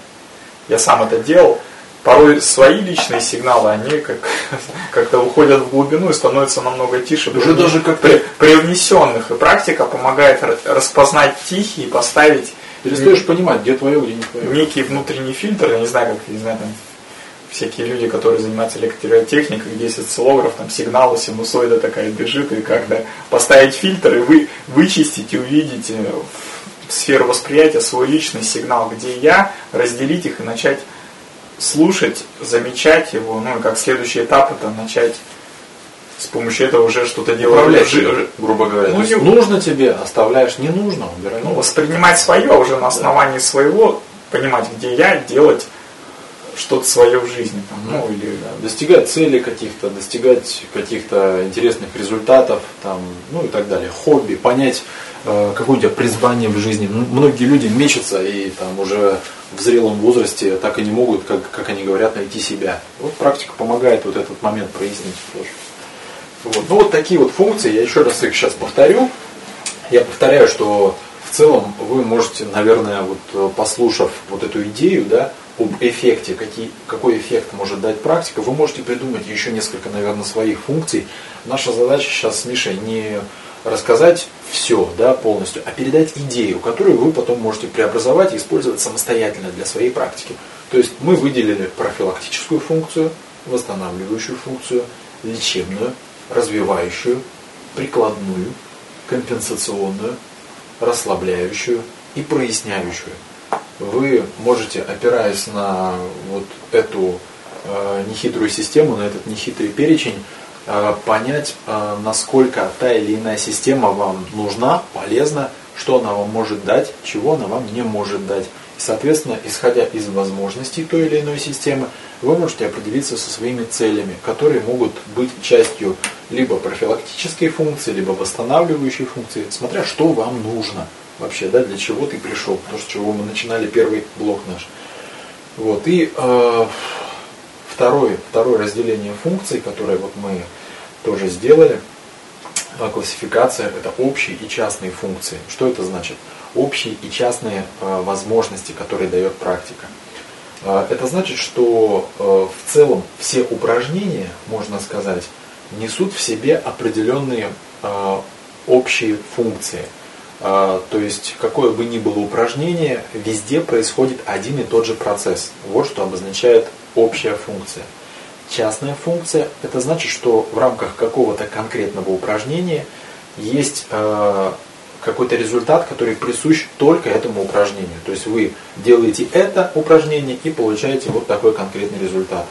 я сам это делал, порой свои личные сигналы, они как, (laughs) как-то уходят в глубину и становятся намного тише. Уже даже как при, привнесенных. И практика помогает распознать тихие, поставить Перестаешь понимать, где твое, где не твое. Некий внутренний фильтр, я не знаю, как, не знаю, там, всякие люди, которые занимаются электротехникой, где есть там сигналы, синусоида такая бежит, и как-то поставить фильтр, и вы вычистить и увидеть сферу восприятия свой личный сигнал, где я, разделить их и начать слушать, замечать его, ну и как следующий этап это начать с помощью этого уже что-то делать. Грубо говоря. Ну, не... Нужно тебе, оставляешь, не нужно, убирай. Ну, воспринимать свое уже на основании да. своего, понимать, где я, делать что-то свое в жизни. Там, ну, или... Достигать целей каких-то, достигать каких-то интересных результатов, там, ну и так далее. Хобби, понять, э, какое у тебя призвание в жизни. Многие люди мечутся и там уже в зрелом возрасте так и не могут, как, как они говорят, найти себя. Вот практика помогает вот этот момент прояснить тоже. Вот. Ну вот такие вот функции, я еще раз их сейчас повторю. Я повторяю, что в целом вы можете, наверное, вот э, послушав вот эту идею, да, об эффекте, какие, какой эффект может дать практика, вы можете придумать еще несколько, наверное, своих функций. Наша задача сейчас с Мишей не рассказать все да, полностью, а передать идею, которую вы потом можете преобразовать и использовать самостоятельно для своей практики. То есть мы выделили профилактическую функцию, восстанавливающую функцию, лечебную, развивающую, прикладную, компенсационную, расслабляющую и проясняющую. Вы можете, опираясь на вот эту э, нехитрую систему, на этот нехитрый перечень, э, понять, э, насколько та или иная система вам нужна, полезна, что она вам может дать, чего она вам не может дать. Соответственно, исходя из возможностей той или иной системы, вы можете определиться со своими целями, которые могут быть частью либо профилактической функции, либо восстанавливающей функции, смотря что вам нужно вообще, да, для чего ты пришел, то, с чего мы начинали первый блок наш. Вот, и э, второе, второе разделение функций, которое вот мы тоже сделали, э, классификация, это общие и частные функции. Что это значит? Общие и частные э, возможности, которые дает практика. Э, это значит, что э, в целом все упражнения, можно сказать, несут в себе определенные общие функции. То есть, какое бы ни было упражнение, везде происходит один и тот же процесс. Вот что обозначает общая функция. Частная функция – это значит, что в рамках какого-то конкретного упражнения есть какой-то результат, который присущ только этому упражнению. То есть вы делаете это упражнение и получаете вот такой конкретный результат.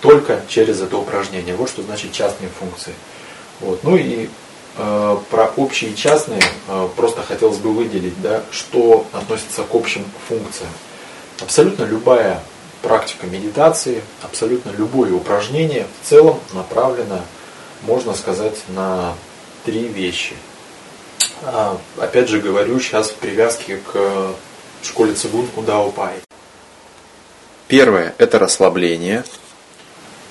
Только через это упражнение. Вот что значит частные функции. Вот. Ну и э, про общие и частные э, просто хотелось бы выделить, да, что относится к общим функциям. Абсолютно любая практика медитации, абсолютно любое упражнение в целом направлено, можно сказать, на три вещи – опять же говорю сейчас в привязке к школе цигун Удао Пай. Первое – это расслабление.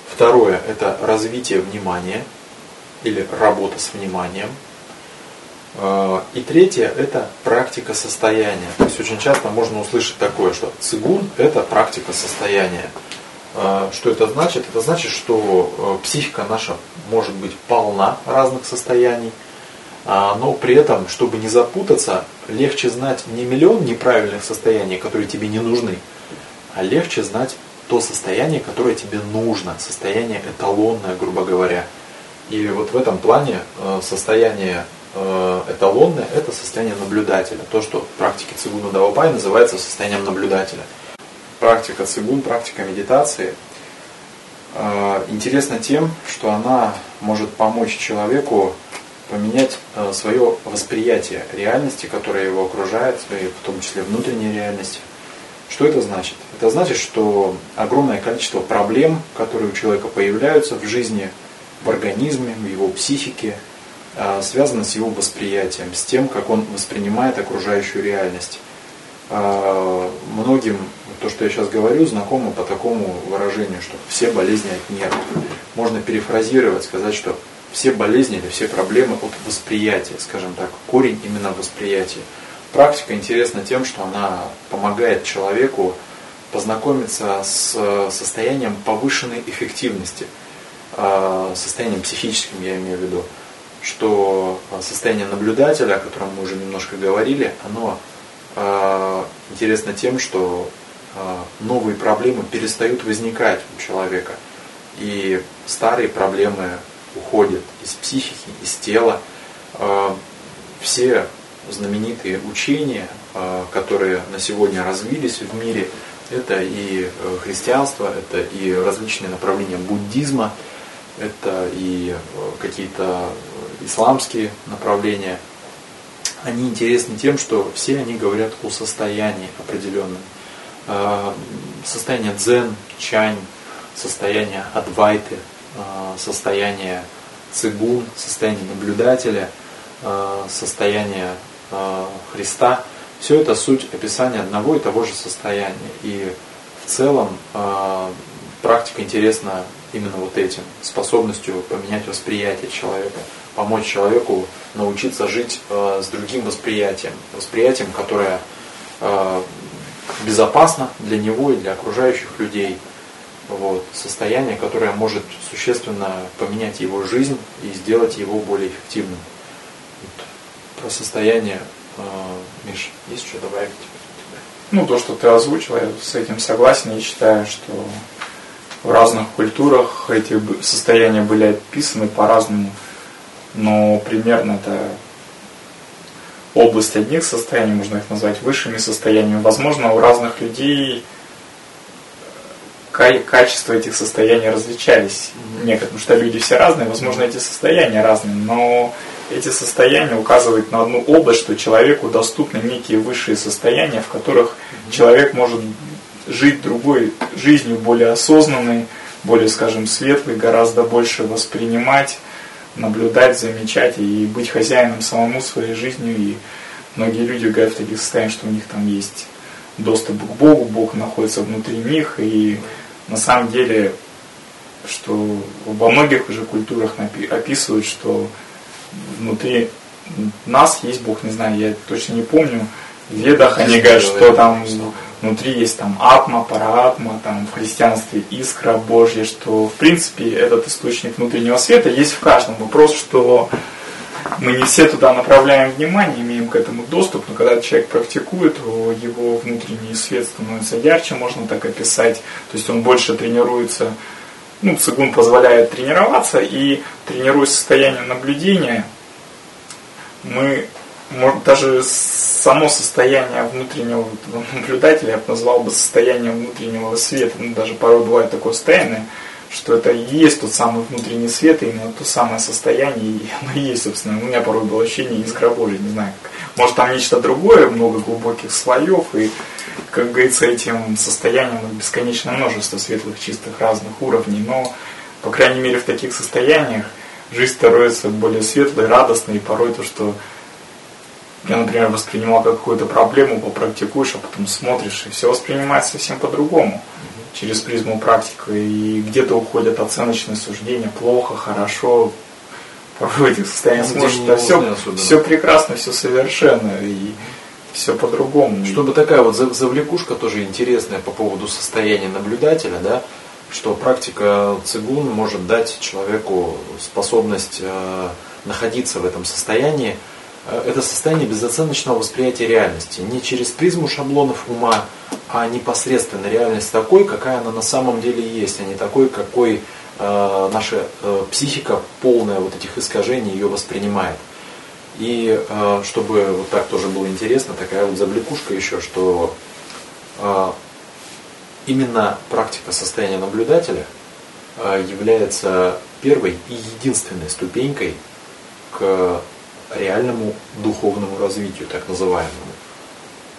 Второе – это развитие внимания или работа с вниманием. А, и третье – это практика состояния. То есть очень часто можно услышать такое, что цигун – это практика состояния. А, что это значит? Это значит, что психика наша может быть полна разных состояний – а, но при этом, чтобы не запутаться, легче знать не миллион неправильных состояний, которые тебе не нужны, а легче знать то состояние, которое тебе нужно, состояние эталонное, грубо говоря. И вот в этом плане э, состояние э, эталонное – это состояние наблюдателя. То, что в практике цигуна Даопай называется состоянием наблюдателя. Практика цигун, практика медитации э, интересна тем, что она может помочь человеку поменять свое восприятие реальности, которая его окружает, своей, в том числе внутренней реальности. Что это значит? Это значит, что огромное количество проблем, которые у человека появляются в жизни, в организме, в его психике, связано с его восприятием, с тем, как он воспринимает окружающую реальность. Многим то, что я сейчас говорю, знакомо по такому выражению, что все болезни от нервов. Можно перефразировать, сказать, что все болезни или все проблемы от восприятия, скажем так, корень именно восприятия. Практика интересна тем, что она помогает человеку познакомиться с состоянием повышенной эффективности, а, состоянием психическим, я имею в виду, что состояние наблюдателя, о котором мы уже немножко говорили, оно а, интересно тем, что новые проблемы перестают возникать у человека. И старые проблемы уходят из психики, из тела. А, все знаменитые учения, а, которые на сегодня развились в мире, это и э, христианство, это и различные направления буддизма, это и э, какие-то исламские направления. Они интересны тем, что все они говорят о состоянии определенном. Состояние дзен, чань, состояние адвайты, состояние цигун, состояние наблюдателя, состояние Христа. Все это суть описания одного и того же состояния. И в целом практика интересна именно вот этим, способностью поменять восприятие человека, помочь человеку научиться жить с другим восприятием, восприятием, которое безопасно для него и для окружающих людей. Вот, состояние, которое может существенно поменять его жизнь и сделать его более эффективным. Вот. Про состояние, э, Миш, есть что добавить? Ну, то, что ты озвучил, я с этим согласен. Я считаю, что в разных культурах эти состояния были описаны по-разному. Но примерно это область одних состояний, можно их назвать высшими состояниями. Возможно, у разных людей качество этих состояний различались некоторые, потому что люди все разные, возможно, эти состояния разные, но эти состояния указывают на одну область, что человеку доступны некие высшие состояния, в которых человек может жить другой жизнью, более осознанной, более, скажем, светлой, гораздо больше воспринимать, наблюдать, замечать и быть хозяином самому своей жизнью. И многие люди говорят в таких состояниях, что у них там есть доступ к Богу, Бог находится внутри них, и на самом деле, что во многих уже культурах описывают, что внутри нас есть Бог, не знаю, я точно не помню, в ведах они говорят, что там внутри есть там атма, параатма, там в христианстве искра Божья, что в принципе этот источник внутреннего света есть в каждом. Вопрос, что мы не все туда направляем внимание, имеем к этому доступ, но когда человек практикует, его внутренний свет становится ярче, можно так описать, то есть он больше тренируется, ну, цигун позволяет тренироваться, и тренируя состояние наблюдения, мы даже само состояние внутреннего наблюдателя я бы назвал бы состоянием внутреннего света. Ну, даже порой бывает такое состояние, что это и есть тот самый внутренний свет, и именно то самое состояние, и оно и есть, собственно. У меня порой было ощущение искра Божья, не знаю, как. может там нечто другое, много глубоких слоев, и, как говорится, этим состоянием бесконечное множество светлых, чистых, разных уровней, но, по крайней мере, в таких состояниях жизнь становится более светлой, радостной, и порой то, что я, например, воспринимал как какую-то проблему, попрактикуешь, а потом смотришь, и все воспринимается совсем по-другому через призму практики. И где-то уходят оценочные суждения, плохо, хорошо. Порой (laughs) в этих состояниях смотришь, да все, все прекрасно, все совершенно, и все по-другому. Чтобы такая вот завлекушка тоже интересная по поводу состояния наблюдателя, да, что практика цигун может дать человеку способность э, находиться в этом состоянии, это состояние безоценочного восприятия реальности. Не через призму шаблонов ума, а непосредственно реальность такой, какая она на самом деле есть, а не такой, какой э, наша э, психика, полная вот этих искажений, ее воспринимает. И э, чтобы вот так тоже было интересно, такая вот завлекушка еще, что э, именно практика состояния наблюдателя э, является первой и единственной ступенькой к реальному духовному развитию, так называемому.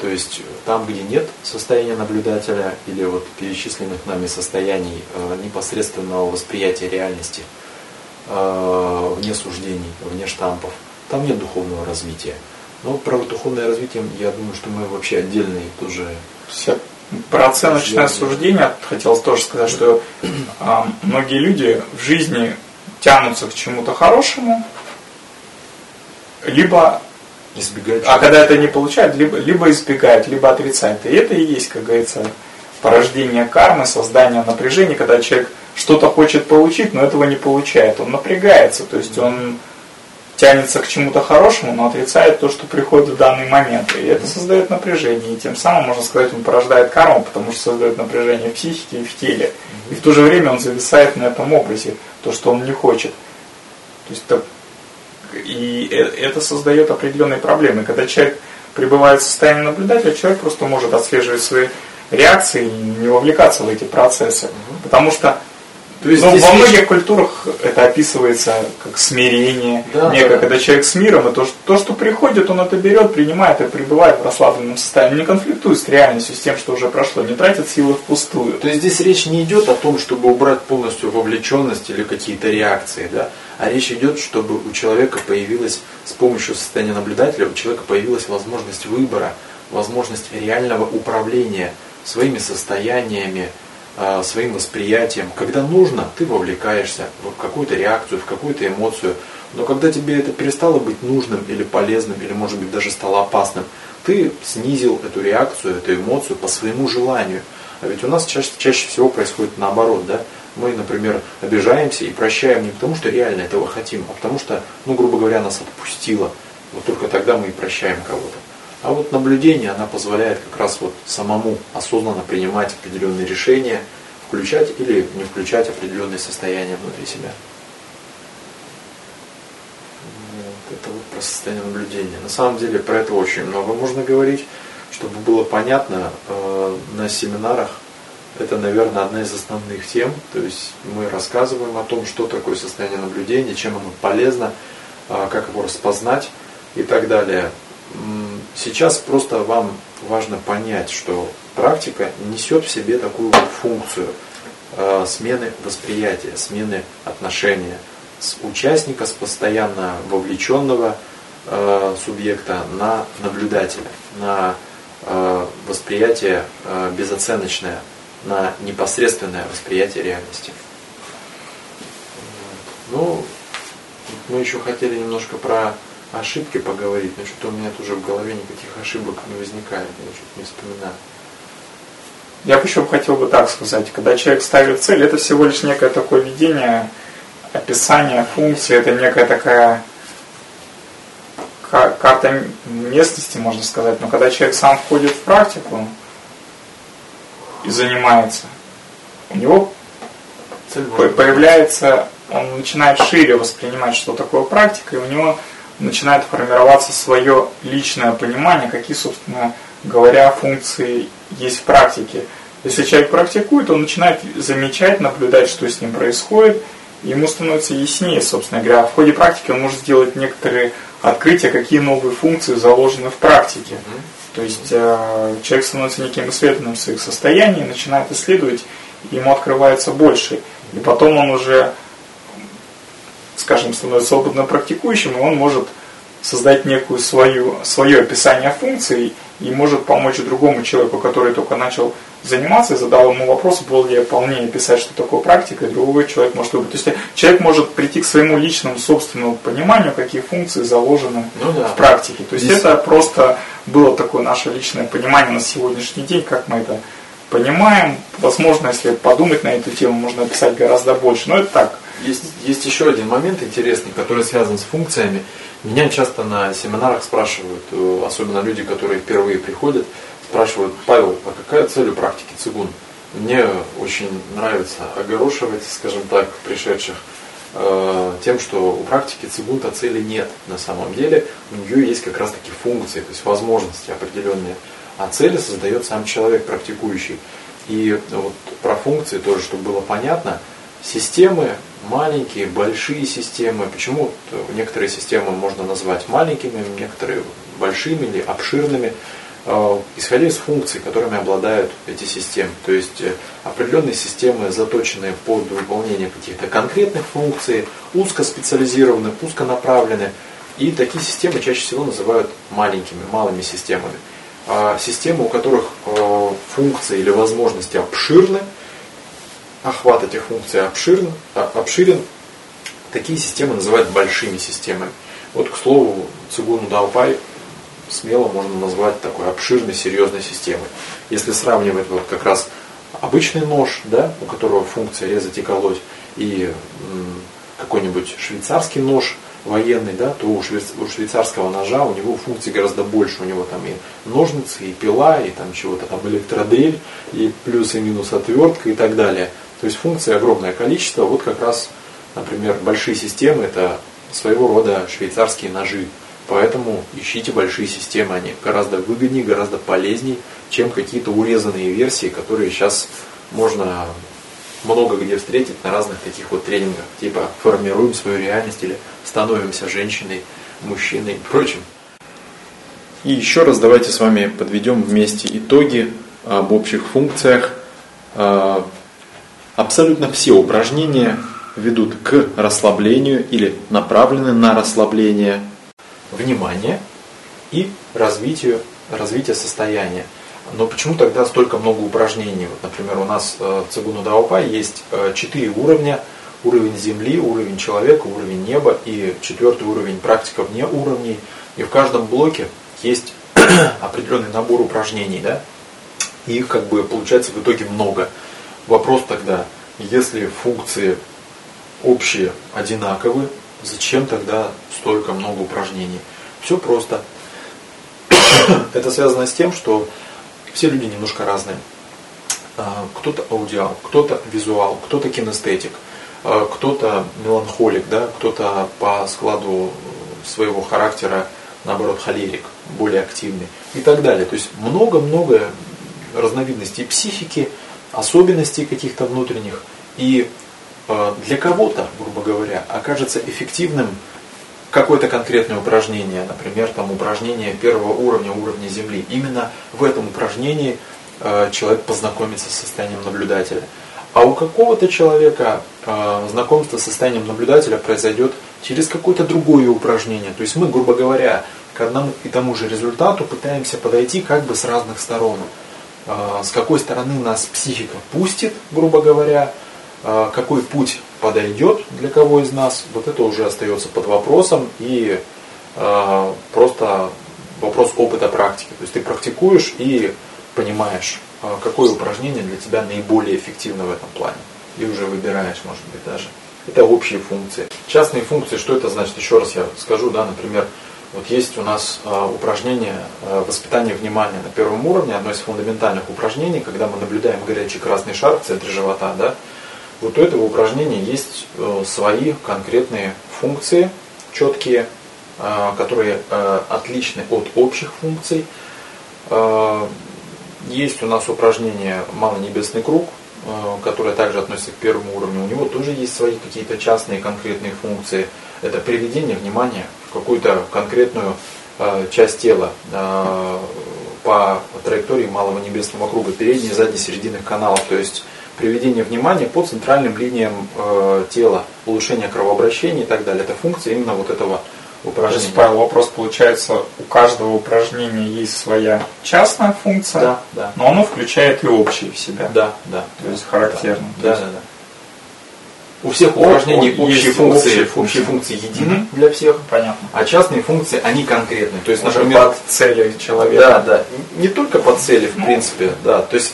То есть там, где нет состояния наблюдателя или вот перечисленных нами состояний э, непосредственного восприятия реальности, э, вне суждений, вне штампов, там нет духовного развития. Но про духовное развитие, я думаю, что мы вообще отдельный тоже... Все. Про оценочное суждение хотелось тоже сказать, что э, многие люди в жизни тянутся к чему-то хорошему, либо избегают. А когда это не получают, либо, либо избегают, либо отрицают. И это и есть, как говорится, порождение кармы, создание напряжения, когда человек что-то хочет получить, но этого не получает. Он напрягается, то есть он тянется к чему-то хорошему, но отрицает то, что приходит в данный момент. И это создает напряжение. И тем самым, можно сказать, он порождает карму, потому что создает напряжение в психике и в теле. И в то же время он зависает на этом образе, то, что он не хочет. То есть и э, это создает определенные проблемы. Когда человек пребывает в состоянии наблюдателя, человек просто может отслеживать свои реакции и не вовлекаться в эти процессы. Потому что то есть ну, во многих культурах это описывается как смирение, да, некое, да. когда человек с миром, и то что, то, что приходит, он это берет, принимает и пребывает в расслабленном состоянии, не конфликтует с реальностью, с тем, что уже прошло, не тратит силы впустую. То есть здесь речь не идет о том, чтобы убрать полностью вовлеченность или какие-то реакции, да? а речь идет, чтобы у человека появилась, с помощью состояния наблюдателя, у человека появилась возможность выбора, возможность реального управления своими состояниями, своим восприятием. Когда нужно, ты вовлекаешься в какую-то реакцию, в какую-то эмоцию. Но когда тебе это перестало быть нужным или полезным, или может быть даже стало опасным, ты снизил эту реакцию, эту эмоцию по своему желанию. А ведь у нас чаще, чаще всего происходит наоборот, да? Мы, например, обижаемся и прощаем не потому, что реально этого хотим, а потому что, ну, грубо говоря, нас отпустило. Вот только тогда мы и прощаем кого-то. А вот наблюдение, она позволяет как раз вот самому осознанно принимать определенные решения, включать или не включать определенные состояния внутри себя. Вот это вот про состояние наблюдения. На самом деле про это очень много можно говорить, чтобы было понятно э, на семинарах. Это, наверное, одна из основных тем. То есть мы рассказываем о том, что такое состояние наблюдения, чем оно полезно, э, как его распознать и так далее. Сейчас просто вам важно понять, что практика несет в себе такую вот функцию э, смены восприятия, смены отношения с участника, с постоянно вовлеченного э, субъекта на наблюдателя, на э, восприятие безоценочное, на непосредственное восприятие реальности. Ну, мы еще хотели немножко про ошибки поговорить, но что-то у меня тоже в голове никаких ошибок не возникает, я что-то не вспоминаю. Я бы еще хотел бы так сказать, когда человек ставит цель, это всего лишь некое такое видение, описание функции, это некая такая карта местности, можно сказать, но когда человек сам входит в практику и занимается, у него появляется, он начинает шире воспринимать, что такое практика, и у него начинает формироваться свое личное понимание, какие, собственно говоря, функции есть в практике. Если человек практикует, он начинает замечать, наблюдать, что с ним происходит, и ему становится яснее, собственно говоря. В ходе практики он может сделать некоторые открытия, какие новые функции заложены в практике. То есть э, человек становится неким исследователем своих состояний, начинает исследовать, и ему открывается больше. И потом он уже скажем, становится опытно практикующим, и он может создать некую свою, свое описание функций и может помочь другому человеку, который только начал заниматься, и задал ему вопрос, был ли я полнее писать, что такое практика, и другой человек может выбрать. То есть человек может прийти к своему личному собственному пониманию, какие функции заложены ну, да. в практике. То есть Здесь... это просто было такое наше личное понимание на сегодняшний день, как мы это понимаем. Возможно, если подумать на эту тему, можно описать гораздо больше. Но это так, есть, есть еще один момент интересный, который связан с функциями. Меня часто на семинарах спрашивают, э, особенно люди, которые впервые приходят, спрашивают, Павел, а какая цель у практики цигун? Мне очень нравится огорошивать, скажем так, пришедших э, тем, что у практики цигун-то цели нет на самом деле. У нее есть как раз таки функции, то есть возможности определенные. А цели создает сам человек практикующий. И вот про функции тоже, чтобы было понятно – Системы маленькие, большие системы. Почему некоторые системы можно назвать маленькими, некоторые большими или обширными, э, исходя из функций, которыми обладают эти системы. То есть э, определенные системы, заточенные под выполнение каких-то конкретных функций, узкоспециализированы, узконаправлены. И такие системы чаще всего называют маленькими, малыми системами. А системы, у которых э, функции или возможности обширны, охват этих функций обширен, а, обширен, такие системы называют большими системами. Вот, к слову, Цигуну Даупай смело можно назвать такой обширной, серьезной системой. Если сравнивать вот как раз обычный нож, да, у которого функция резать и колоть, и какой-нибудь швейцарский нож военный, да, то у, швейцарского ножа у него функций гораздо больше. У него там и ножницы, и пила, и там чего-то там электродрель, и плюс и минус отвертка и так далее. То есть функций огромное количество. Вот как раз, например, большие системы это своего рода швейцарские ножи. Поэтому ищите большие системы, они гораздо выгоднее, гораздо полезнее, чем какие-то урезанные версии, которые сейчас можно много где встретить на разных таких вот тренингах, типа формируем свою реальность или становимся женщиной, мужчиной и прочим. И еще раз давайте с вами подведем вместе итоги об общих функциях. Абсолютно все упражнения ведут к расслаблению или направлены на расслабление внимания и развитию, развития состояния. Но почему тогда столько много упражнений? Вот, например, у нас э, в Цигуну Даопа есть э, четыре уровня. Уровень Земли, уровень человека, уровень неба и четвертый уровень практика вне уровней. И в каждом блоке есть (clears throat) определенный набор упражнений, да? И их как бы получается в итоге много. Вопрос тогда, если функции общие, одинаковые, зачем тогда столько много упражнений? Все просто. (coughs) Это связано с тем, что все люди немножко разные. А, кто-то аудиал, кто-то визуал, кто-то кинестетик, а, кто-то меланхолик, да, кто-то по складу своего характера, наоборот, холерик, более активный и так далее. То есть много-много разновидностей психики, особенностей каких-то внутренних. И а, для кого-то, грубо говоря, окажется эффективным какое-то конкретное упражнение, например, там упражнение первого уровня, уровня Земли. Именно в этом упражнении э, человек познакомится с состоянием наблюдателя. А у какого-то человека э, знакомство с состоянием наблюдателя произойдет через какое-то другое упражнение. То есть мы, грубо говоря, к одному и тому же результату пытаемся подойти как бы с разных сторон. Э, с какой стороны нас психика пустит, грубо говоря, э, какой путь подойдет для кого из нас, вот это уже остается под вопросом и э, просто вопрос опыта практики. То есть ты практикуешь и понимаешь, какое упражнение для тебя наиболее эффективно в этом плане. И уже выбираешь, может быть, даже. Это общие функции. Частные функции, что это значит? Еще раз я скажу, да, например, вот есть у нас э, упражнение э, воспитания внимания на первом уровне, одно из фундаментальных упражнений, когда мы наблюдаем горячий красный шар в центре живота, да, вот у этого упражнения есть э, свои конкретные функции, четкие, э, которые э, отличны от общих функций. Есть у нас упражнение «Малонебесный круг», которое также относится к первому уровню. У него тоже есть свои какие-то частные конкретные функции. Это приведение внимания какую-то конкретную часть тела по траектории малого небесного круга, передней, задней, серединных каналов. То есть приведение внимания по центральным линиям э, тела, улучшение кровообращения и так далее. Это функция именно вот этого упражнения. То есть, Павел, вопрос получается, у каждого упражнения есть своя частная функция, да, да. но оно включает и общие в себя. Да, да. То есть характерно. Да, да, да. У всех упражнений общие функции, общие функции, функции едины mm-hmm. для всех, Понятно. а частные функции, они конкретные. То есть, Уже например, под цели человека. Да, да. Не только под цели, в принципе, да. То есть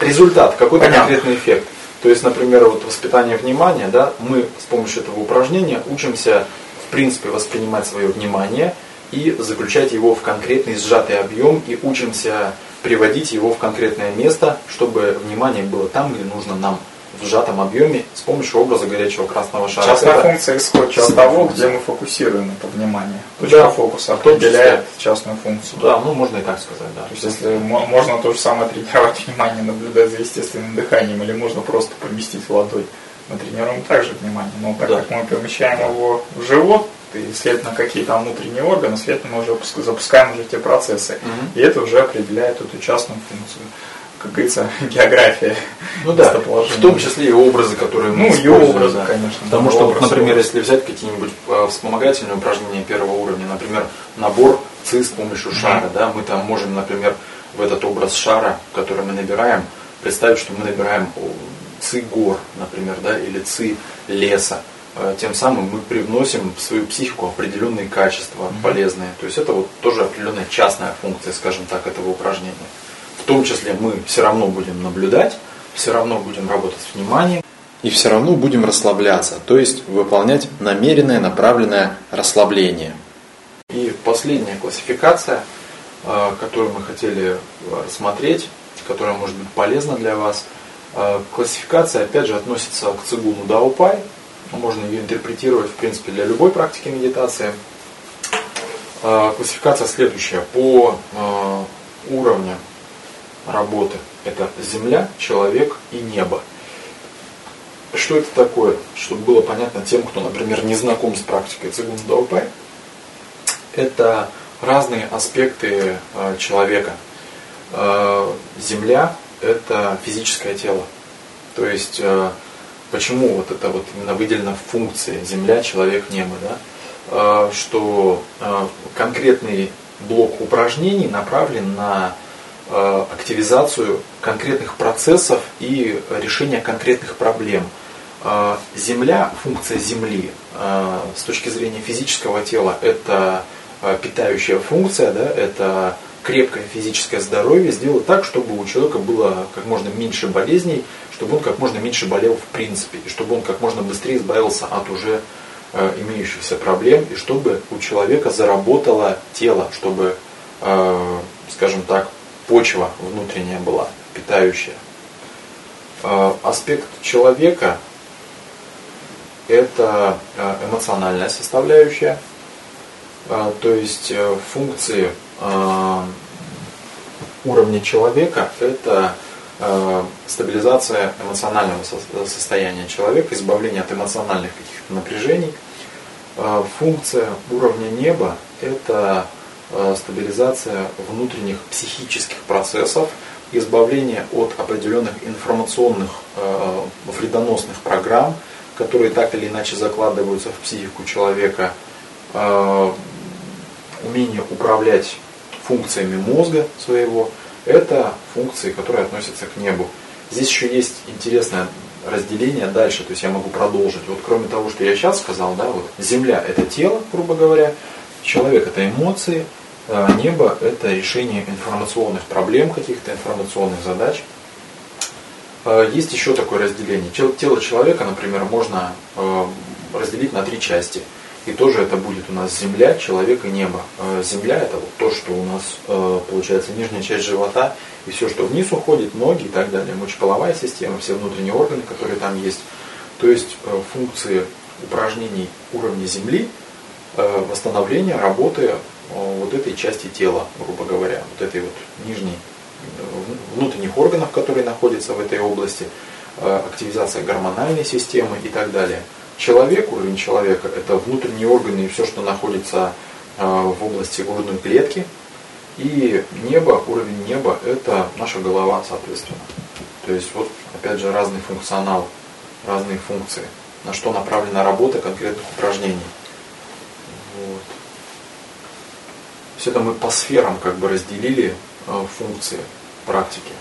результат, какой-то Понятно. конкретный эффект. То есть, например, вот воспитание внимания, да, мы с помощью этого упражнения учимся, в принципе, воспринимать свое внимание и заключать его в конкретный сжатый объем и учимся приводить его в конкретное место, чтобы внимание было там, где нужно нам в сжатом объеме с помощью образа горячего красного шара. Частная это функция исходит из того, функция. где мы фокусируем это внимание. Точка да, фокуса определяет частную функцию. Да, ну можно и так сказать, да. То есть если можно то же самое тренировать внимание, наблюдать за естественным дыханием, или можно просто поместить ладонь мы тренируем также внимание. Но так Да. как мы помещаем его в живот, и, следовательно, какие там внутренние органы, следовательно, мы уже пуск- запускаем уже те процессы. Мгм. И это уже определяет эту частную функцию. Как говорится, (laughs) география. Ну да, в том числе и образы, которые мы Ну, и образы, да. конечно. Потому что, Образ, например, образ. если взять какие-нибудь э, вспомогательные упражнения первого уровня, например, набор ЦИ с помощью шара, да, мы там можем, например, в этот образ шара, который мы набираем, представить, что мы набираем ЦИ гор, например, да, или ЦИ леса. Э, Тем самым мы привносим в свою психику определенные качества полезные. То есть это вот тоже определенная частная функция, скажем так, этого упражнения. В том числе мы все равно будем наблюдать, все равно будем работать с вниманием, И все равно будем расслабляться, то есть выполнять намеренное, направленное расслабление. И последняя классификация, э, которую мы хотели э, рассмотреть, которая может быть полезна для вас. Э, Классификация, опять же, относится к цигуну Даупай. Можно ее интерпретировать, в принципе, для любой практики медитации. Классификация следующая. По уровню работы это Земля, человек и небо. Что это такое? Чтобы было понятно тем, кто, например, не знаком с практикой цигуна Даупай это разные аспекты э, человека. Э, Земля – это физическое тело. То есть, э, почему вот это вот именно выделена функция Земля, человек, небо, да? Что конкретный блок упражнений направлен на активизацию конкретных процессов и решение конкретных проблем. Э, Земля, функция Земли э, с точки зрения физического тела, это э, питающая функция, да, это крепкое физическое здоровье, сделать так, чтобы у человека было как можно меньше болезней, чтобы он как можно меньше болел в принципе, и чтобы он как можно быстрее избавился от уже э, имеющихся проблем, и чтобы у человека заработало тело, чтобы, э, скажем так, почва внутренняя была, питающая. Э, аспект человека – это э, эмоциональная составляющая, Э, то есть функции уровня человека – это стабилизация эмоционального со- состояния человека, избавление от эмоциональных каких-то напряжений. Функция уровня неба – это стабилизация внутренних психических процессов, избавление от определенных информационных э, вредоносных программ, которые так или иначе закладываются в психику человека, э, умение управлять функциями мозга своего, это функции, которые относятся к небу. Здесь еще есть интересное разделение дальше, то есть я могу продолжить. Вот кроме того, что я сейчас сказал, да, вот Земля это тело, грубо говоря, человек это эмоции, а небо это решение информационных проблем, каких-то информационных задач. А, Есть еще такое разделение. Тел- Тело человека, например, можно э, разделить на три части. И тоже это будет у нас земля, человек и небо. Земля это вот то, что у нас получается нижняя часть живота и все, что вниз уходит, ноги и так далее, мочеполовая система, все внутренние органы, которые там есть. То есть функции упражнений уровня земли, э, восстановления работы э, вот этой части тела, грубо говоря, вот этой вот нижней э, вну- внутренних органов, которые находятся в этой области, активизация гормональной системы и так далее. Человек, уровень человека, это внутренние органы и все, что находится в области грудной клетки. И небо, уровень неба, это наша голова, соответственно. То есть вот, опять же, разный функционал, разные функции, на что направлена работа конкретных упражнений. Вот. Есть это мы по сферам как бы разделили э, функции практики,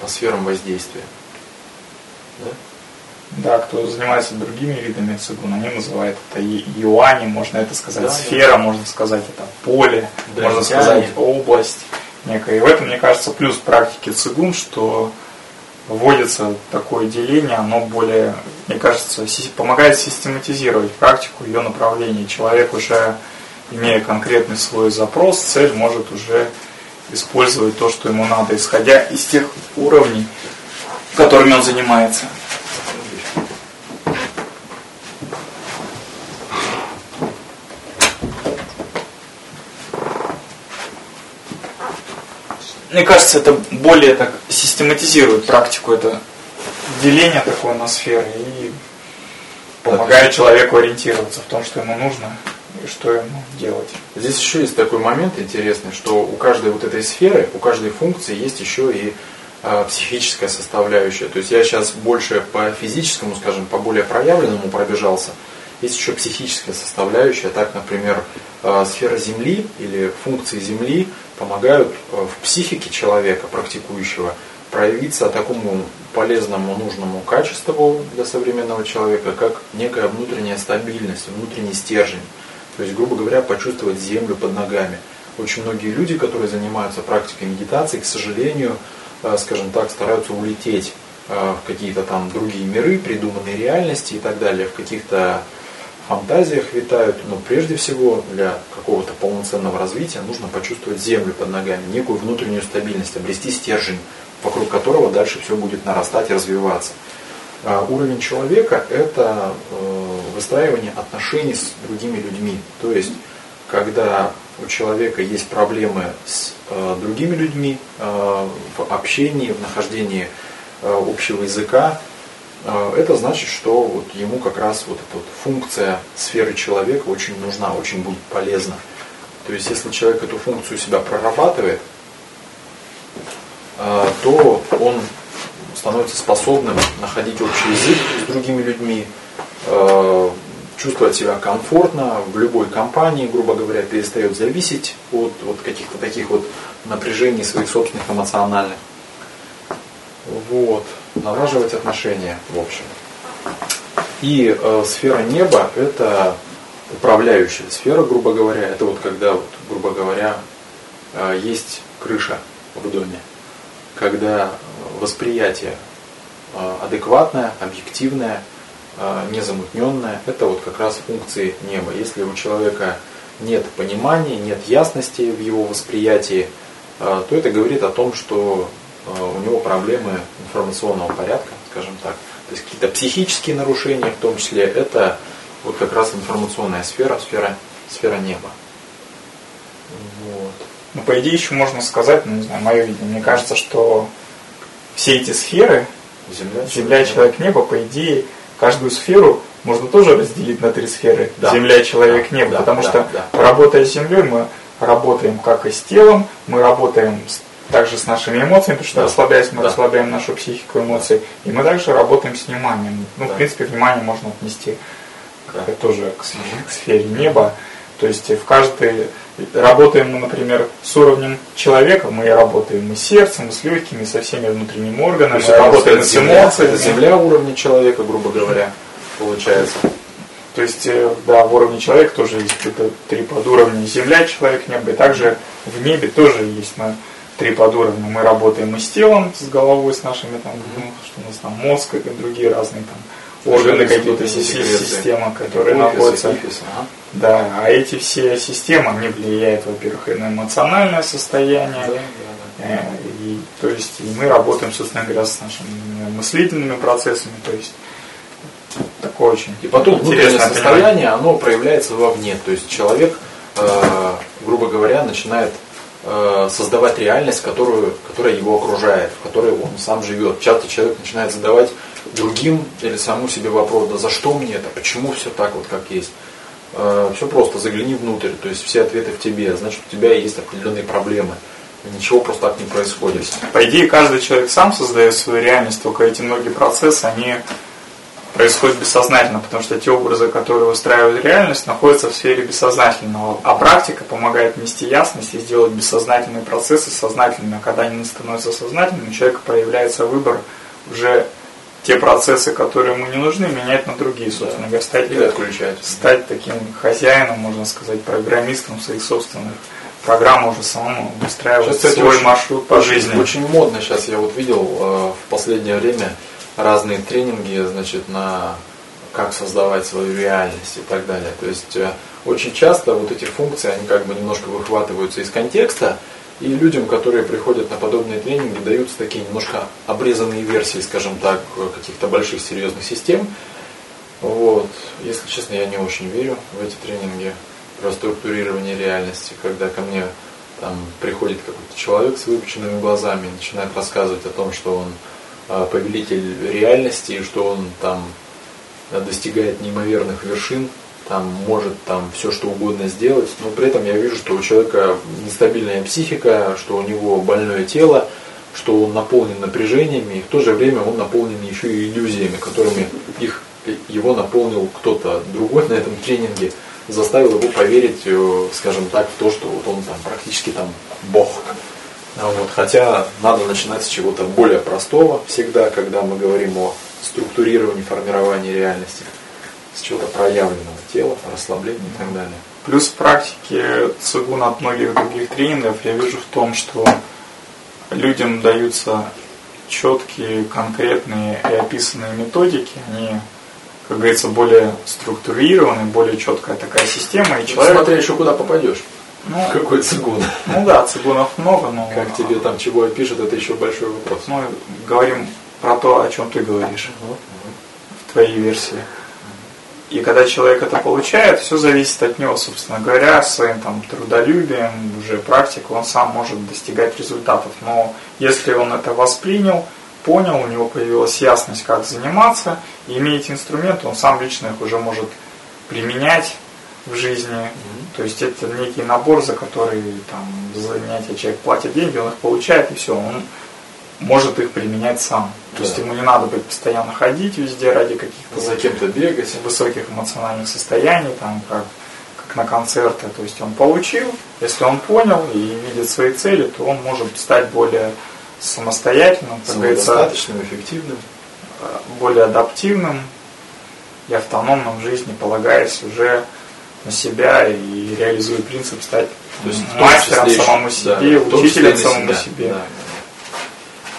по сферам воздействия. Да? Да, кто занимается другими видами цигун, они называют это юани, можно это сказать, Да, сфера, можно сказать, это поле, Да, можно сказать, область некая. И в этом, мне кажется, плюс практики цигун, что вводится такое деление, оно более, мне кажется, помогает систематизировать практику, ее направление. Человек уже, имея конкретный свой запрос, цель, может уже использовать то, что ему надо, исходя из тех уровней, которыми он занимается. Мне кажется, это более так систематизирует практику, это деление такое на сферы и помогает человеку ориентироваться в том, что ему нужно и что ему делать. Здесь еще есть такой момент интересный, что у каждой вот этой сферы, у каждой функции есть еще и э, психическая составляющая. То есть я сейчас больше по физическому, скажем, по более проявленному пробежался. Есть еще психическая составляющая. Так, например, э, сфера Земли или функции Земли помогают э, в психике человека, практикующего, проявиться такому полезному, нужному качеству для современного человека, как некая внутренняя стабильность, внутренний стержень. То есть, грубо говоря, почувствовать землю под ногами. Очень многие люди, которые занимаются практикой медитации, к сожалению, э, скажем так, стараются улететь э, в какие-то там другие миры, придуманные реальности и так далее, в каких-то фантазиях витают, но прежде всего для какого-то полноценного развития нужно почувствовать землю под ногами, некую внутреннюю стабильность, обрести стержень, вокруг которого дальше все будет нарастать и развиваться. А уровень человека – это э, выстраивание отношений с другими людьми. То есть, когда у человека есть проблемы с э, другими людьми э, в общении, в нахождении общего языка, это значит, что вот ему как раз вот эта вот функция сферы человека очень нужна, очень будет полезна. То есть, если человек эту функцию себя прорабатывает, то он становится способным находить общий язык с другими людьми, э, чувствовать себя комфортно в любой компании, грубо говоря, перестает зависеть от, от каких-то таких вот напряжений своих собственных эмоциональных. Вот. Налаживать отношения, в общем. И э, сфера неба – это управляющая сфера, грубо говоря. Это вот когда, вот, грубо говоря, э, есть крыша в доме. Когда восприятие а, адекватное, объективное, а, незамутненное, это вот как раз функции неба. Если у человека нет понимания, нет ясности в его восприятии, а, то это говорит о том, что у него проблемы информационного порядка, скажем так. То есть какие-то психические нарушения, в том числе, это вот как раз информационная сфера, сфера, сфера неба. Вот. Ну, по идее, еще можно сказать, ну, не знаю, мое видение, мне кажется, что все эти сферы, Земля, Земля человек, небо, по идее, каждую сферу можно тоже разделить на три сферы. Да. Земля, человек, небо. Да, потому да, что да. работая с Землей, мы работаем как и с телом, мы работаем с, также с нашими эмоциями, потому что да. расслабляясь, мы да. расслабляем нашу психику, эмоции. И мы также работаем с вниманием. Ну, да. в принципе, внимание можно отнести да. тоже к, к сфере неба. То есть в каждой работаем мы, например, с уровнем человека, мы работаем и с сердцем, и с легкими, и со всеми внутренними органами, мы работаем с эмоциями. Земля уровня человека, грубо говоря, получается. То есть, э, да, в уровне человека тоже есть это три подуровня. Земля, человек, небо. И также в небе тоже есть мы три подуровня. Мы работаем и с телом, с головой, с нашими там, ну, что у нас там, мозг и другие разные там органы какие-то системы, которые находятся. Да, а эти все системы, они влияют, во-первых, и на эмоциональное состояние, да, да, да. Э, и, то есть и мы работаем, собственно говоря, с нашими мыслительными процессами, то есть такое очень И потом внутреннее состояние, оно проявляется вовне, то есть человек, э, грубо говоря, начинает создавать реальность, которую, которая его окружает, в которой он сам живет. Часто человек начинает задавать другим или саму себе вопрос, да за что мне это, почему все так вот как есть. Э, все просто, загляни внутрь, то есть все ответы в тебе, значит у тебя есть определенные проблемы. Ничего просто так не происходит. По идее, каждый человек сам создает свою реальность, только эти многие процессы, они происходят бессознательно, потому что те образы, которые выстраивают реальность, находятся в сфере бессознательного. А практика помогает нести ясность и сделать бессознательные процессы сознательными. А когда они становятся сознательными, у человека появляется выбор уже те процессы, которые ему не нужны, менять на другие, собственно говоря, стать, Или отключать. стать таким хозяином, можно сказать, программистом своих собственных программ уже самому выстраивать сейчас, свой очень, маршрут по очень, жизни. Очень модно сейчас, я вот видел э, в последнее время разные тренинги, значит, на как создавать свою реальность и так далее. То есть э, очень часто вот эти функции, они как бы немножко выхватываются из контекста, и людям, которые приходят на подобные тренинги, даются такие немножко обрезанные версии, скажем так, каких-то больших серьезных систем. Вот. Если честно, я не очень верю в эти тренинги про структурирование реальности, когда ко мне там приходит какой-то человек с выпученными глазами, начинает рассказывать о том, что он э, повелитель реальности, что он там э, достигает неимоверных вершин, там может там все что угодно сделать, но при этом я вижу, что у человека нестабильная психика, что у него больное тело, что он наполнен напряжениями, и в то же время он наполнен еще и иллюзиями, которыми их, его наполнил кто-то другой на этом тренинге, заставил его поверить, э, скажем так, в то, что вот он там практически там бог. А вот, хотя надо начинать с чего-то более простого всегда, когда мы говорим о структурировании, формировании реальности, с чего-то проявленного тела, расслабления и так далее. Плюс в практике цигун от многих других тренингов я вижу в том, что людям даются четкие, конкретные и описанные методики, они, как говорится, более структурированы, более четкая такая система, и человек... Смотря еще куда попадешь. Ну, Какой цигун? ну да, цигунов много, но... Как тебе там чего пишут, это еще большой вопрос. Мы говорим про то, о чем ты говоришь в твоей версии. И когда человек это получает, все зависит от него, собственно говоря, своим там трудолюбием, уже практикой, он сам может достигать результатов. Но если он это воспринял, понял, у него появилась ясность, как заниматься, и имея эти инструменты, он сам лично их уже может применять в жизни. То есть это некий набор, за который там за занятия человек платит деньги, он их получает, и все, он может их применять сам. То Да. есть ему не надо быть постоянно ходить везде ради каких-то За кем-то бегать. высоких эмоциональных состояний, там, как, как на концерты. То есть он получил, если он понял и видит свои цели, то он может стать более самостоятельным, как Самодостаточным, эффективным. э, более адаптивным и автономным в жизни, полагаясь уже на себя и реализуя принцип стать То есть мастером числе самому да, себе, числе учителем самому себя. себе. Да, да.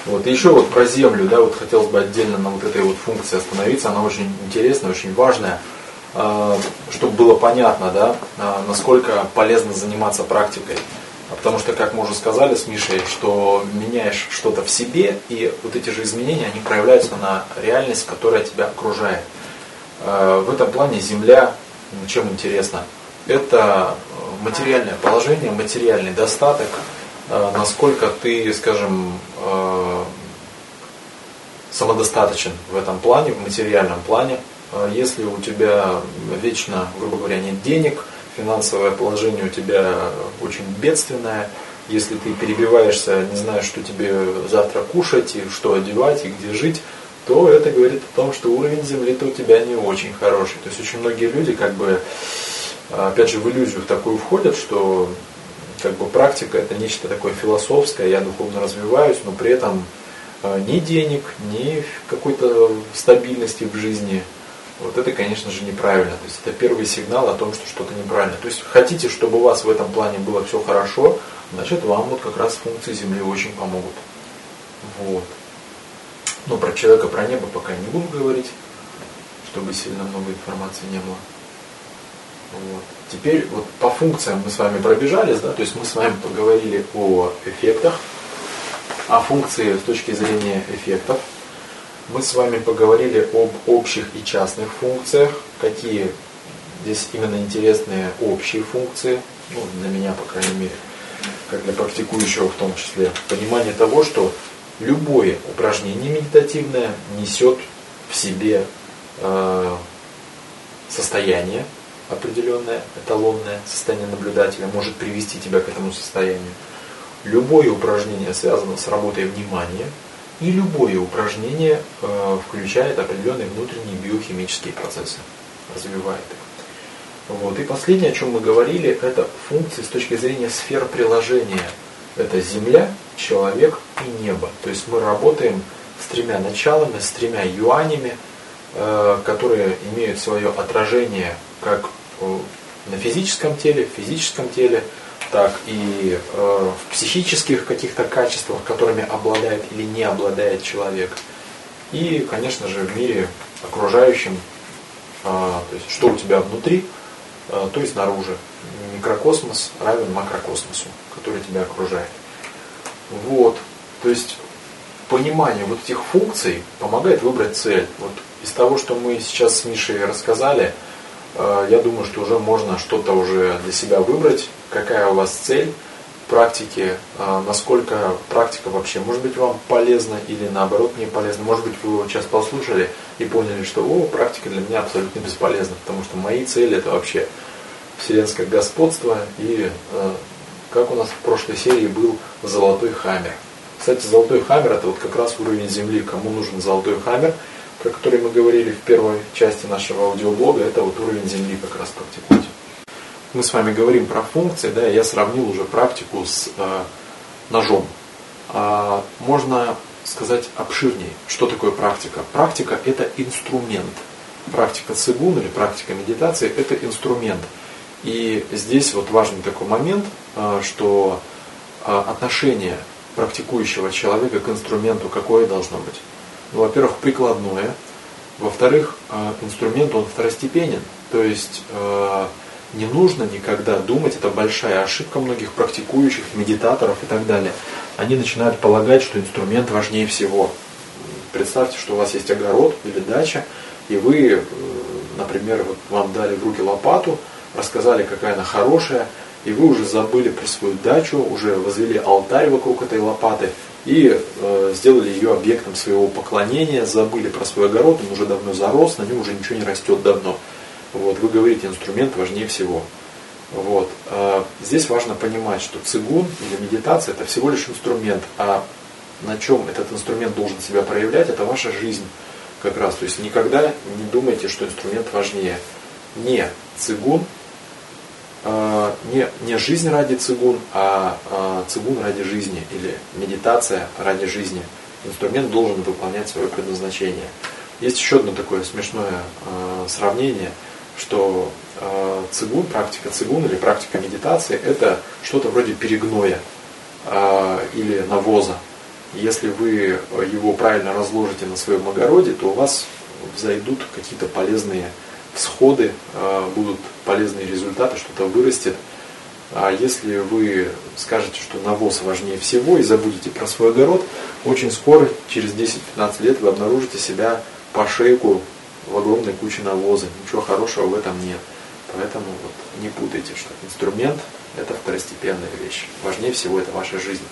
Вот, и еще вот про землю, да, вот хотелось бы отдельно на вот этой вот функции остановиться, она очень интересная, очень важная, А, чтобы было понятно, да, а, насколько полезно заниматься практикой. А Потому что, как мы уже сказали с Мишей, что меняешь что-то в себе, и вот эти же изменения, они проявляются на реальность, которая тебя окружает. В этом плане Земля, чем интересна, это э, материальное положение, материальный достаток, э, насколько ты, скажем, э, самодостаточен в этом плане, в материальном плане. Если у тебя вечно, грубо говоря, нет денег, финансовое положение у тебя очень бедственное, если ты перебиваешься, не знаешь, что тебе завтра кушать, и что одевать, и где жить, то это говорит о том, что уровень земли-то у тебя не очень хороший. То есть очень многие люди как бы, опять же, в иллюзию в такую входят, что как бы практика это нечто такое философское, я духовно развиваюсь, но при этом э, ни денег, ни какой-то стабильности в жизни. Вот это, конечно же, неправильно. То есть это первый сигнал о том, что что-то неправильно. То есть хотите, чтобы у вас в этом плане было все хорошо, значит вам вот как раз функции Земли очень помогут. Вот. Но про человека, про небо пока не буду говорить, чтобы сильно много информации не было. Вот. Теперь вот по функциям мы с вами пробежались, да, то есть мы с вами поговорили о эффектах, о функции с точки зрения эффектов. Мы с вами поговорили об общих и частных функциях, какие здесь именно интересные общие функции, ну, для меня, по крайней мере, как для практикующего в том числе, понимание того, что любое упражнение медитативное несет в себе э, состояние определенное, эталонное состояние наблюдателя, может привести тебя к этому состоянию. Любое упражнение связано с работой внимания, и любое упражнение э, включает определенные внутренние биохимические процессы, развивает их. Вот. И последнее, о чем мы говорили, это функции с точки зрения сфер приложения. Это Земля, человек и небо. То есть мы работаем с тремя началами, с тремя юанями, э, которые имеют свое отражение как э, на физическом теле, в физическом теле, так и э, в психических каких-то качествах, которыми обладает или не обладает человек. И, конечно же, в мире окружающем, то есть что у тебя внутри, то есть снаружи. Микрокосмос равен макрокосмосу, который тебя окружает. Вот. То есть понимание вот этих функций помогает выбрать цель. Вот из того, что мы сейчас с Мишей рассказали, э, я думаю, что уже можно что-то уже для себя выбрать, какая у вас цель, практике, а, насколько практика вообще может быть вам полезна или наоборот не полезна. Может быть, вы его сейчас послушали и поняли, что о, практика для меня абсолютно бесполезна, потому что мои цели это вообще вселенское господство и э, как у нас в прошлой серии был золотой хаммер. Кстати, золотой хаммер это вот как раз уровень Земли. Кому нужен золотой хаммер, про который мы говорили в первой части нашего аудиоблога, это вот уровень Земли как раз практикуйте. Мы с вами говорим про функции, да, я сравнил уже практику с э, ножом. А, можно сказать обширнее, что такое практика. Практика это инструмент. Практика цигун или практика медитации это инструмент. И здесь вот важный такой момент, э, что э, отношение практикующего человека к инструменту какое должно быть? Ну, во-первых, прикладное. Во-вторых, э, инструмент он второстепенен. То есть не нужно никогда думать, это большая ошибка многих практикующих, медитаторов и так далее. Они начинают полагать, что инструмент важнее всего. Представьте, что у вас есть огород или дача, и вы, э, например, вот вам дали в руки лопату, рассказали, какая она хорошая, и вы уже забыли про свою дачу, уже возвели алтарь вокруг этой лопаты и э, сделали ее объектом своего поклонения, забыли про свой огород, он уже давно зарос, на нем уже ничего не растет давно. Вот, вы говорите, инструмент важнее всего. Вот. А здесь важно понимать, что цигун или медитация это всего лишь инструмент, а на чем этот инструмент должен себя проявлять, это ваша жизнь как раз. То есть никогда не думайте, что инструмент важнее. Не цигун не, не жизнь ради цигун, а, а цигун ради жизни или медитация ради жизни. Инструмент должен выполнять свое предназначение. Есть еще одно такое смешное э, сравнение, что э, цигун, практика цигун или практика медитации это что-то вроде перегноя э, или навоза. Если вы его правильно разложите на своем огороде, то у вас взойдут какие-то полезные всходы, будут полезные результаты, что-то вырастет. А если вы скажете, что навоз важнее всего и забудете про свой огород, очень скоро, через 10-15 лет, вы обнаружите себя по шейку в огромной куче навоза. Ничего хорошего в этом нет. Поэтому вот не путайте, что инструмент – это второстепенная вещь. Важнее всего это ваша жизнь.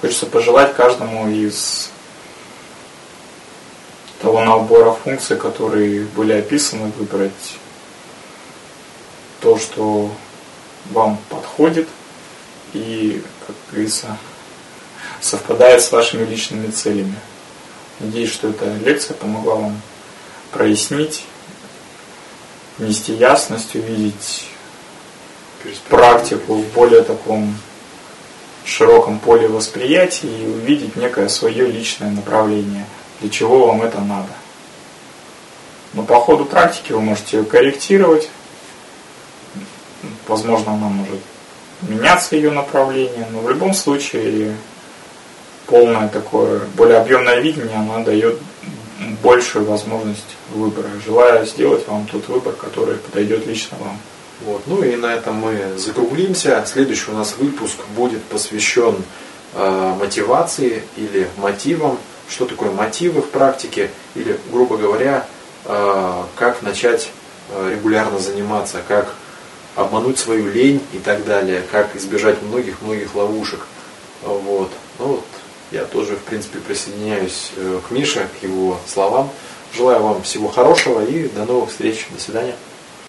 Хочется пожелать каждому из того набора функций, которые были описаны, выбрать то, что вам подходит и, как говорится, совпадает с вашими личными целями. Надеюсь, что эта лекция помогла вам прояснить, внести ясность, увидеть практику в более таком широком поле восприятия и увидеть некое свое личное направление – для чего вам это надо. Но по ходу практики вы можете ее корректировать. Возможно, она может меняться ее направление, но в любом случае полное такое, более объемное видение, она дает большую возможность выбора. Желаю сделать вам тот выбор, который подойдет лично вам. Вот. Ну и на этом мы закруглимся. Следующий у нас выпуск будет посвящен э, мотивации или мотивам что такое мотивы в практике, или, грубо говоря, э, как начать э, регулярно заниматься, как обмануть свою лень и так далее, как избежать многих-многих ловушек. Вот. Ну вот, я тоже, в принципе, присоединяюсь э, к Мише, к его словам. Желаю вам всего хорошего и до новых встреч. До свидания.